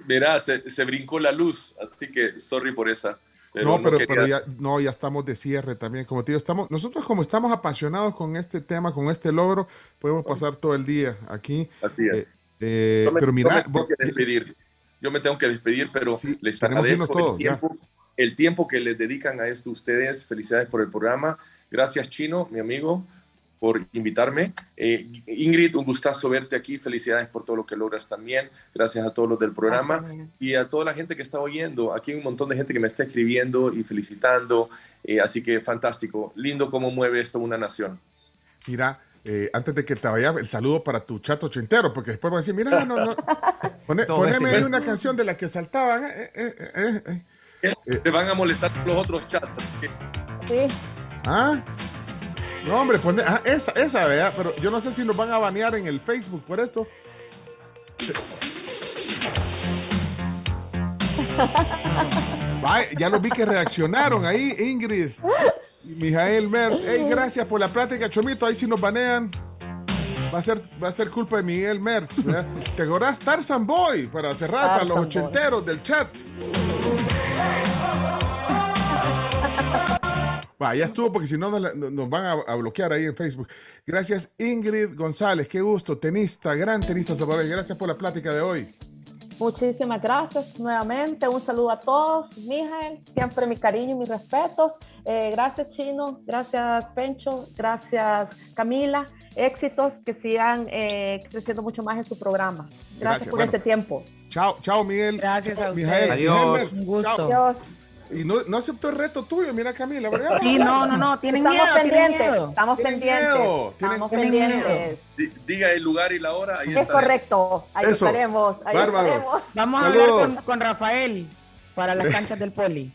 Mira, se, se brincó la luz, así que sorry por esa no, pero, pero ya, no, ya estamos de cierre también. Como te digo, estamos, nosotros como estamos apasionados con este tema, con este logro, podemos pasar todo el día aquí. Así es. Eh, pero mira, yo me, tengo que despedir. Yo me tengo que despedir, pero les agradezco el, tiempo, el tiempo que les dedican a esto ustedes. Felicidades por el programa. Gracias, Chino, mi amigo por invitarme. Eh, Ingrid, un gustazo verte aquí. Felicidades por todo lo que logras también. Gracias a todos los del programa y a toda la gente que está oyendo. Aquí hay un montón de gente que me está escribiendo y felicitando. Eh, así que fantástico. Lindo cómo mueve esto una nación. Mira, eh, antes de que te vaya, el saludo para tu chato ochentero, porque después van a decir, mira, no, no, poneme una canción de la que saltaban. te van a molestar los otros chats. Sí. ¿Ah? No, hombre, pone. Ah, esa, esa, vea. Pero yo no sé si nos van a banear en el Facebook por esto. ya lo vi que reaccionaron ahí, Ingrid. Mijael Merz. Hey, gracias por la plática, Chomito. Ahí si nos banean. Va a ser, va a ser culpa de Miguel Merz. ¿Te acordás Tarzan Boy? Para cerrar, para los ochenteros del chat. Va, ya estuvo porque si no nos, van a, bloquear ahí en Facebook. Gracias Ingrid González, qué gusto, tenista, gran tenista salvadoreño. Gracias por la plática de hoy. Muchísimas gracias nuevamente. Un saludo a todos. Mijael, siempre mi cariño y mis respetos. Eh, gracias Chino, gracias Pencho, gracias Camila. Éxitos que sigan eh, creciendo mucho más en su programa. Gracias, por este tiempo. Chao, chao Miguel. Gracias a ustedes. Adiós. Un gusto. Adiós. Y no, no, aceptó el reto tuyo, mira Camila. Sí, no, no, no, tienen estamos miedo. Pendientes, Estamos pendientes. Estamos pendientes. Diga el lugar y la hora. Ahí es correcto, ahí estaremos. Ahí estaremos. Vamos a hablar con, con Rafael para las canchas del poli.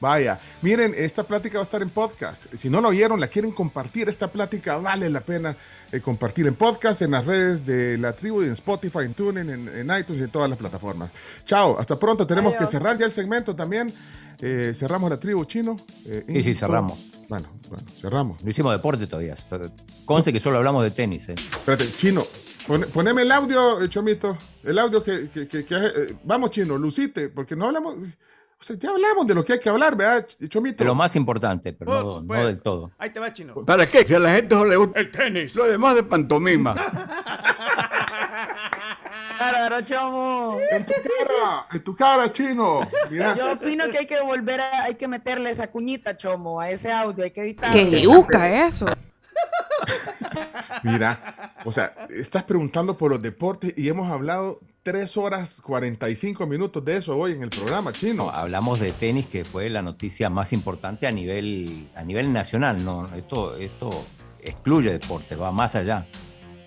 Vaya, miren, esta plática va a estar en podcast. Si no lo oyeron, la quieren compartir, esta plática vale la pena eh, compartir en podcast, en las redes de la tribu, en Spotify, en TuneIn, en, iTunes y en todas las plataformas. Chao, hasta pronto. Tenemos que cerrar ya el segmento también. Eh, cerramos la tribu chino. Eh, sí, sí, cerramos. Bueno, bueno, cerramos. No hicimos deporte todavía. Conste que solo hablamos de tenis. Eh. Espérate, chino, poneme el audio, Chomito. El audio que, que, que, vamos, chino, lucite, porque no hablamos. O sea, ya hablamos de lo que hay que hablar, ¿verdad, Chomito? De lo más importante, pero no, no, del todo. Ahí te va, Chino. ¿Para qué? Si a la gente no le gusta el tenis. Lo demás de pantomima. Claro, chomo. En tu cara, en tu cara, chino. Mira. Yo opino que hay que volver a, hay que meterle esa cuñita, chomo, a ese audio, hay que editar. ¡Qué yuca eso! Mira, o sea, estás preguntando por los deportes y hemos hablado 3 horas 45 minutos de eso hoy en el programa, chino. hablamos de tenis, que fue la noticia más importante a nivel, a nivel nacional. No, esto, esto excluye deporte, va más allá.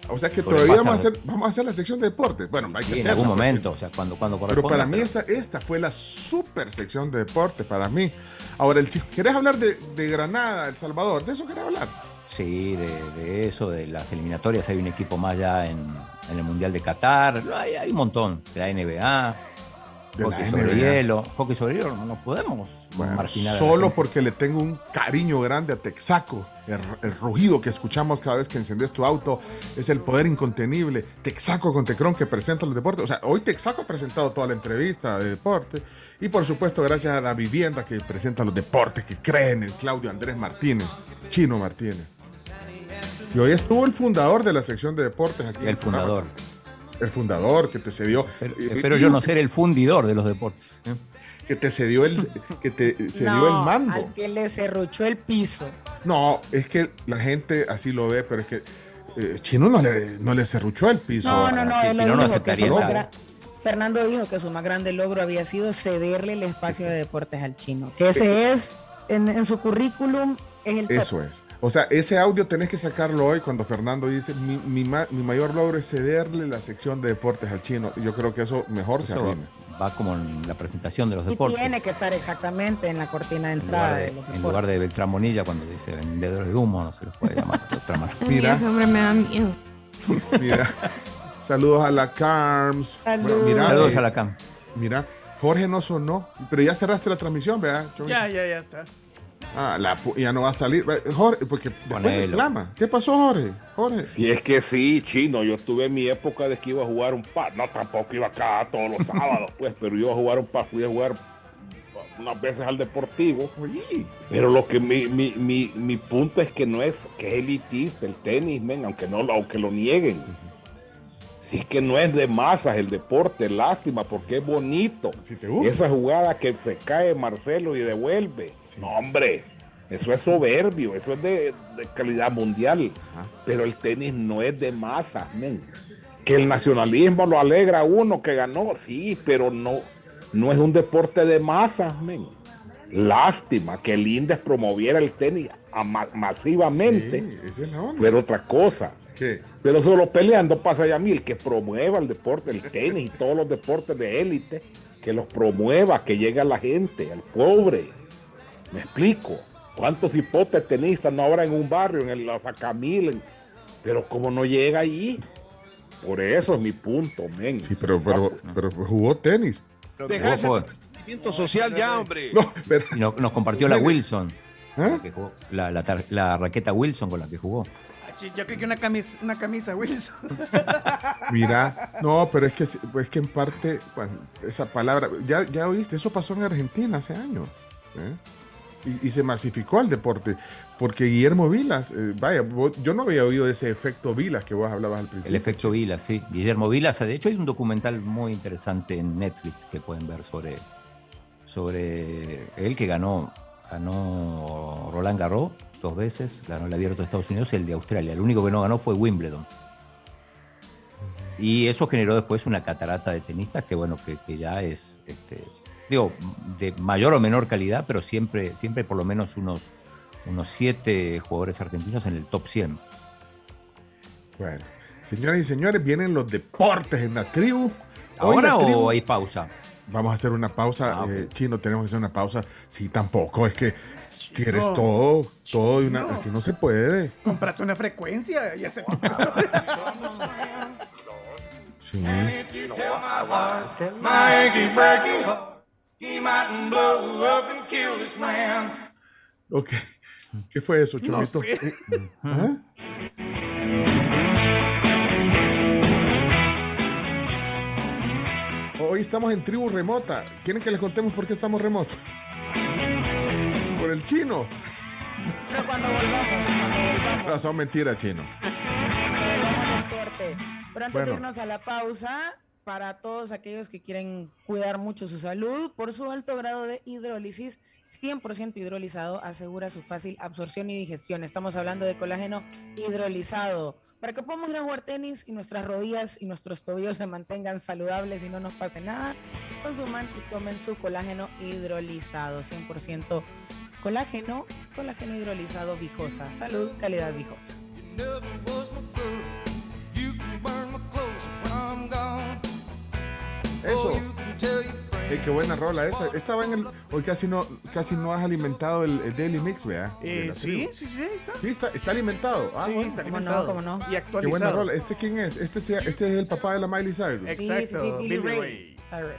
O sea que todavía vamos a, hacer, vamos a hacer la sección de deportes. Bueno, hay que En algún momento, o sea, cuando, cuando Pero para mí esta, esta fue la super sección de deportes, para mí. Ahora, el ¿querés hablar de, de Granada, El Salvador? ¿De eso querés hablar? Sí, de, eso, de las eliminatorias. Hay un equipo más ya en, en el Mundial de Qatar. Hay, hay, un montón. De la NBA. De hockey sobre hielo. Hockey sobre hielo no podemos bueno, Solo porque le tengo un cariño grande a Texaco. El, rugido que escuchamos cada vez que encendes tu auto es el poder incontenible. Texaco con Tecron que presenta los deportes. O sea, hoy Texaco ha presentado toda la entrevista de deporte. Y por supuesto, gracias a la vivienda que presenta los deportes, que creen en Claudio Andrés Martínez, Chino Martínez. Y hoy estuvo el fundador de la sección de deportes aquí. El fundador. El fundador que te cedió. Pero, espero yo no ser el fundidor de los deportes. ¿eh? Que te cedió el, que te cedió el mando. Al que le cerruchó el piso. No, es que la gente así lo ve, pero es que eh, Chino no le, no le cerruchó el piso. No, no, no. si no, no aceptaría. Fernando dijo que su más grande logro había sido cederle el espacio de deportes al chino. Que ese es, en, en su currículum, es el Eso es. O sea, ese audio tenés que sacarlo hoy cuando Fernando dice, mi, mi, mayor logro es cederle la sección de deportes al chino. Yo creo que eso mejor se arruina. Va como en la presentación de los deportes. Y tiene que estar exactamente en la cortina de entrada. En lugar de, en lugar de Beltrán Monilla, cuando dice vendedores de humo, no se los puede llamar de otra manera. Mira. Ese hombre me da miedo. Mira. Saludos a la CARMS. Saludos a la CAM. Mira, Jorge no sonó, pero ya cerraste la transmisión, ¿verdad? Ya, ya, ya está. Ah, la, ya no va a salir. Jorge, porque después reclama. ¿Qué pasó, Jorge? Jorge. Si es que sí, chino. Yo tuve mi época de que iba a jugar un par. No, tampoco iba acá todos los sábados, pues, pero iba a jugar un par. Fui a jugar unas veces al deportivo. Pero lo que mi, mi, mi, mi, punto es que no es que es elitista el tenis, men, aunque no aunque lo nieguen. Si es que no es de masas el deporte, lástima, porque es bonito. Esa jugada que se cae Marcelo y devuelve. No, hombre, eso es soberbio, eso es de, calidad mundial. Pero el tenis no es de masas, men. Que el nacionalismo lo alegra a uno que ganó, sí, pero no, no es un deporte de masas, men. Lástima que el INDES promoviera el tenis masivamente. Sí, Pero otra cosa. Pero solo peleando pasa ya a mí, el que promueva el deporte, el tenis y todos los deportes de élite, que los promueva, que llegue a la gente, al pobre. Me explico. ¿Cuántos hipotes tenistas no habrá en un barrio, en el, los Acamil? Pero como no llega allí. Por eso es mi punto, men. Sí, pero, pero, pero jugó tenis. Movimiento social ya, hombre. nos compartió la Wilson. ¿Eh? La, raqueta Wilson con la que jugó. Yo creo que una camisa, una camisa Wilson. Mira, no, pero es que, pues que en parte, esa palabra, ya, ya oíste, eso pasó en Argentina hace años. ¿eh? y, se masificó el deporte. Porque Guillermo Vilas, eh, vaya, yo no había oído ese efecto Vilas que vos hablabas al principio. El efecto Vilas, sí. Guillermo Vilas, de hecho hay un documental muy interesante en Netflix que pueden ver sobre, sobre él que ganó, ganó Roland Garros dos veces, ganó el abierto de Estados Unidos y el de Australia. El único que no ganó fue Wimbledon. Y eso generó después una catarata de tenistas que, bueno, que, que ya es este, digo, de mayor o menor calidad, pero siempre, siempre por lo menos unos, unos siete jugadores argentinos en el top 100. Bueno, señoras y señores, vienen los deportes en la tribu. ¿Ahora o hay pausa? Vamos a hacer una pausa. Ah, eh, Chino, tenemos que hacer una pausa. Sí, tampoco. Es que quieres todo, todo y una. Así no se puede. Comprate una frecuencia. Ya se. sí. Ok. ¿Qué fue eso, Chomito? ¿Ah? Hoy estamos en tribu remota. ¿Quieren que les contemos por qué estamos remotos? Por el chino. Pero cuando volvamos, No, son mentiras, chino. Pero antes de irnos a la pausa, para todos aquellos que quieren cuidar mucho su salud. Por su alto grado de hidrólisis, 100% hidrolizado asegura su fácil absorción y digestión. Estamos hablando de colágeno hidrolizado. Para que podamos ir a jugar tenis y nuestras rodillas y nuestros tobillos se mantengan saludables y no nos pase nada, consuman y tomen su colágeno hidrolizado, 100% colágeno, colágeno hidrolizado Vijosa. Salud, calidad Vijosa. Eso. Qué buena rola esa. Estaba en el. Hoy casi no, casi no has alimentado el, Daily Mix, ¿vea? Eh, sí, sí, sí, está. Sí, está, alimentado. Ah, sí, está alimentado. ¿Cómo no? Y actualizado. Qué buena rola. ¿Este quién es? Este, este es el papá de la Miley Cyrus. Exacto. Sí, Billy, Ray. Cyrus.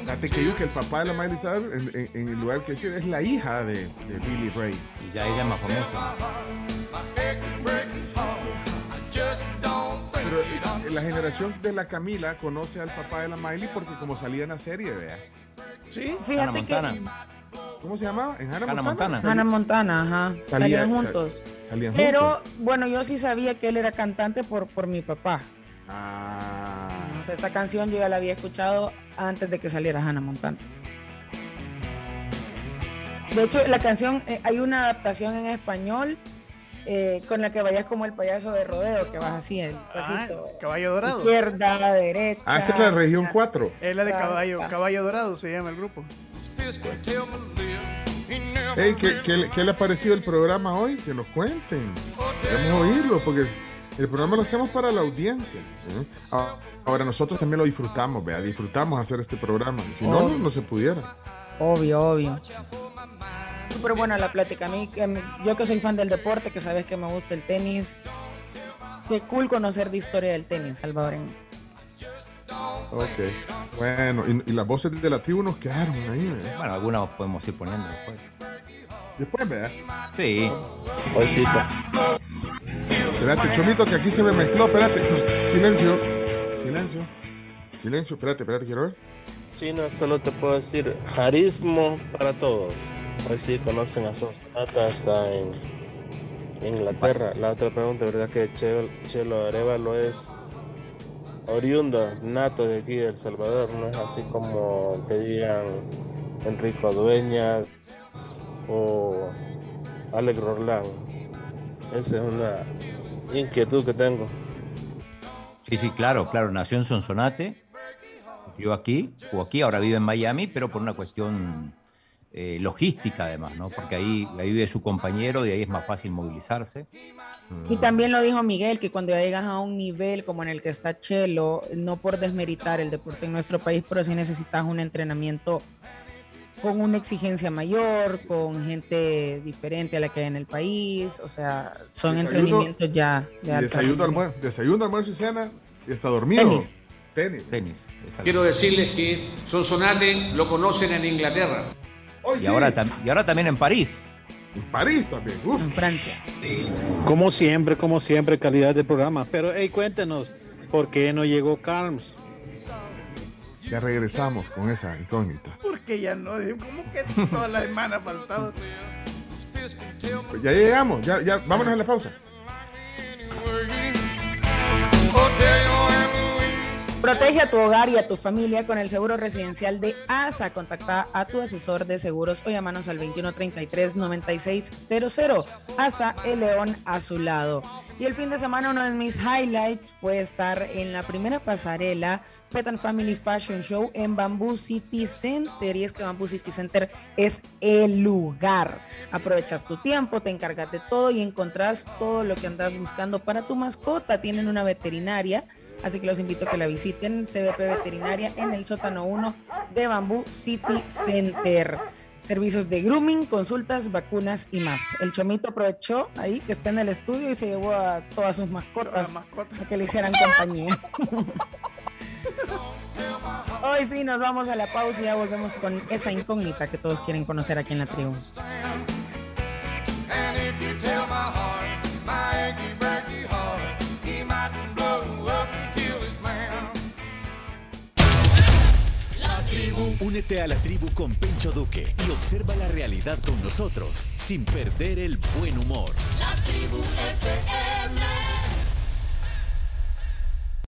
Fíjate que yo que el papá de la Miley Cyrus, en, en, el lugar que es la hija de, de Billy Ray. Y ya ella es más famosa. La generación de la Camila conoce al papá de la Miley porque como salía en la serie, vea. Sí, fíjate Montana. ¿Cómo se llamaba? ¿En Hannah, Montana? Hannah Montana, ajá. salían juntos. salían Pero bueno, yo sí sabía que él era cantante por, por mi papá. Ah. O sea, esta canción yo ya la había escuchado antes de que saliera Hannah Montana. De hecho, la canción, eh, hay una adaptación en español eh, con la que vayas como el payaso de rodeo, que vas así, el ah, caballo dorado. Izquierda, derecha. Ah, esa es la región 4. Es la de caballo, caballo dorado se llama el grupo. Hey, ¿qué, le ha parecido el programa hoy? Que nos cuenten. Queremos oírlo, porque el programa lo hacemos para la audiencia. ¿eh? Ahora nosotros también lo disfrutamos, vea, disfrutamos hacer este programa. Si no, no se pudiera. Obvio, obvio súper buena la plática. A mí, yo que soy fan del deporte, que sabes que me gusta el tenis, qué cool conocer de historia del tenis salvadoreño. Ok, bueno, y, las voces de la tribu nos quedaron ahí. Bueno, algunas podemos ir poniendo después. Después, ¿verdad? Sí. Hoy sí. Espérate, Chomito, que aquí se me mezcló. Espérate, silencio. Silencio. Silencio, espérate, espérate, quiero ver. Sí, no, solo te puedo decir, jarismo para todos. Hoy sí conocen a Sosnata, está en, Inglaterra. La otra pregunta, ¿verdad que Chelo, Chelo Arevalo es oriundo, nato de aquí de El Salvador? No es así como que digan Enrico Dueñas o Alex Roland. Esa es una inquietud que tengo. Sí, sí, claro, claro. Nació en Sonsonate, vivió aquí, jugó aquí, ahora vive en Miami, pero por una cuestión eh, logística además, ¿no? Porque ahí, ahí vive su compañero y ahí es más fácil movilizarse. Y también lo dijo Miguel, que cuando llegas a un nivel como en el que está Chelo, no por desmeritar el deporte en nuestro país, pero sí necesitas un entrenamiento con una exigencia mayor, con gente diferente a la que hay en el país, o sea, son entrenamientos ya de alta desayuno, almuerzo, desayuno, almuerzo y cena, y está dormido. Tenis. Tenis. Quiero decirles que Sonsonate lo conocen en Inglaterra. y, ahora y ahora también en París. En París también. En Francia. Como siempre, como siempre, calidad de programa. Pero, hey, cuéntenos, ¿por qué no llegó Carms? Ya regresamos con esa incógnita. Porque ya no, ¿cómo que toda la semana ha faltado? Pues ya llegamos, ya, ya, vámonos a la pausa. Protege a tu hogar y a tu familia con el seguro residencial de ASA. Contacta a tu asesor de seguros o llámanos al 2133-9600. ASA, el león a su lado. Y el fin de semana uno de mis highlights puede estar en la primera pasarela Pet and Family Fashion Show en Bamboo City Center. Y es que Bamboo City Center es el lugar. Aprovechas tu tiempo, te encargas de todo y encontrás todo lo que andas buscando para tu mascota. Tienen una veterinaria Así que los invito a que la visiten, CBP Veterinaria en el sótano 1 de Bamboo City Center. Servicios de grooming, consultas, vacunas y más. El chomito aprovechó ahí que está en el estudio y se llevó a todas sus mascotas, para que le hicieran compañía. Hoy sí nos vamos a la pausa y ya volvemos con esa incógnita que todos quieren conocer aquí en la tribu. Únete a la tribu con Pencho Duque y observa la realidad con nosotros sin perder el buen humor. La tribu FM.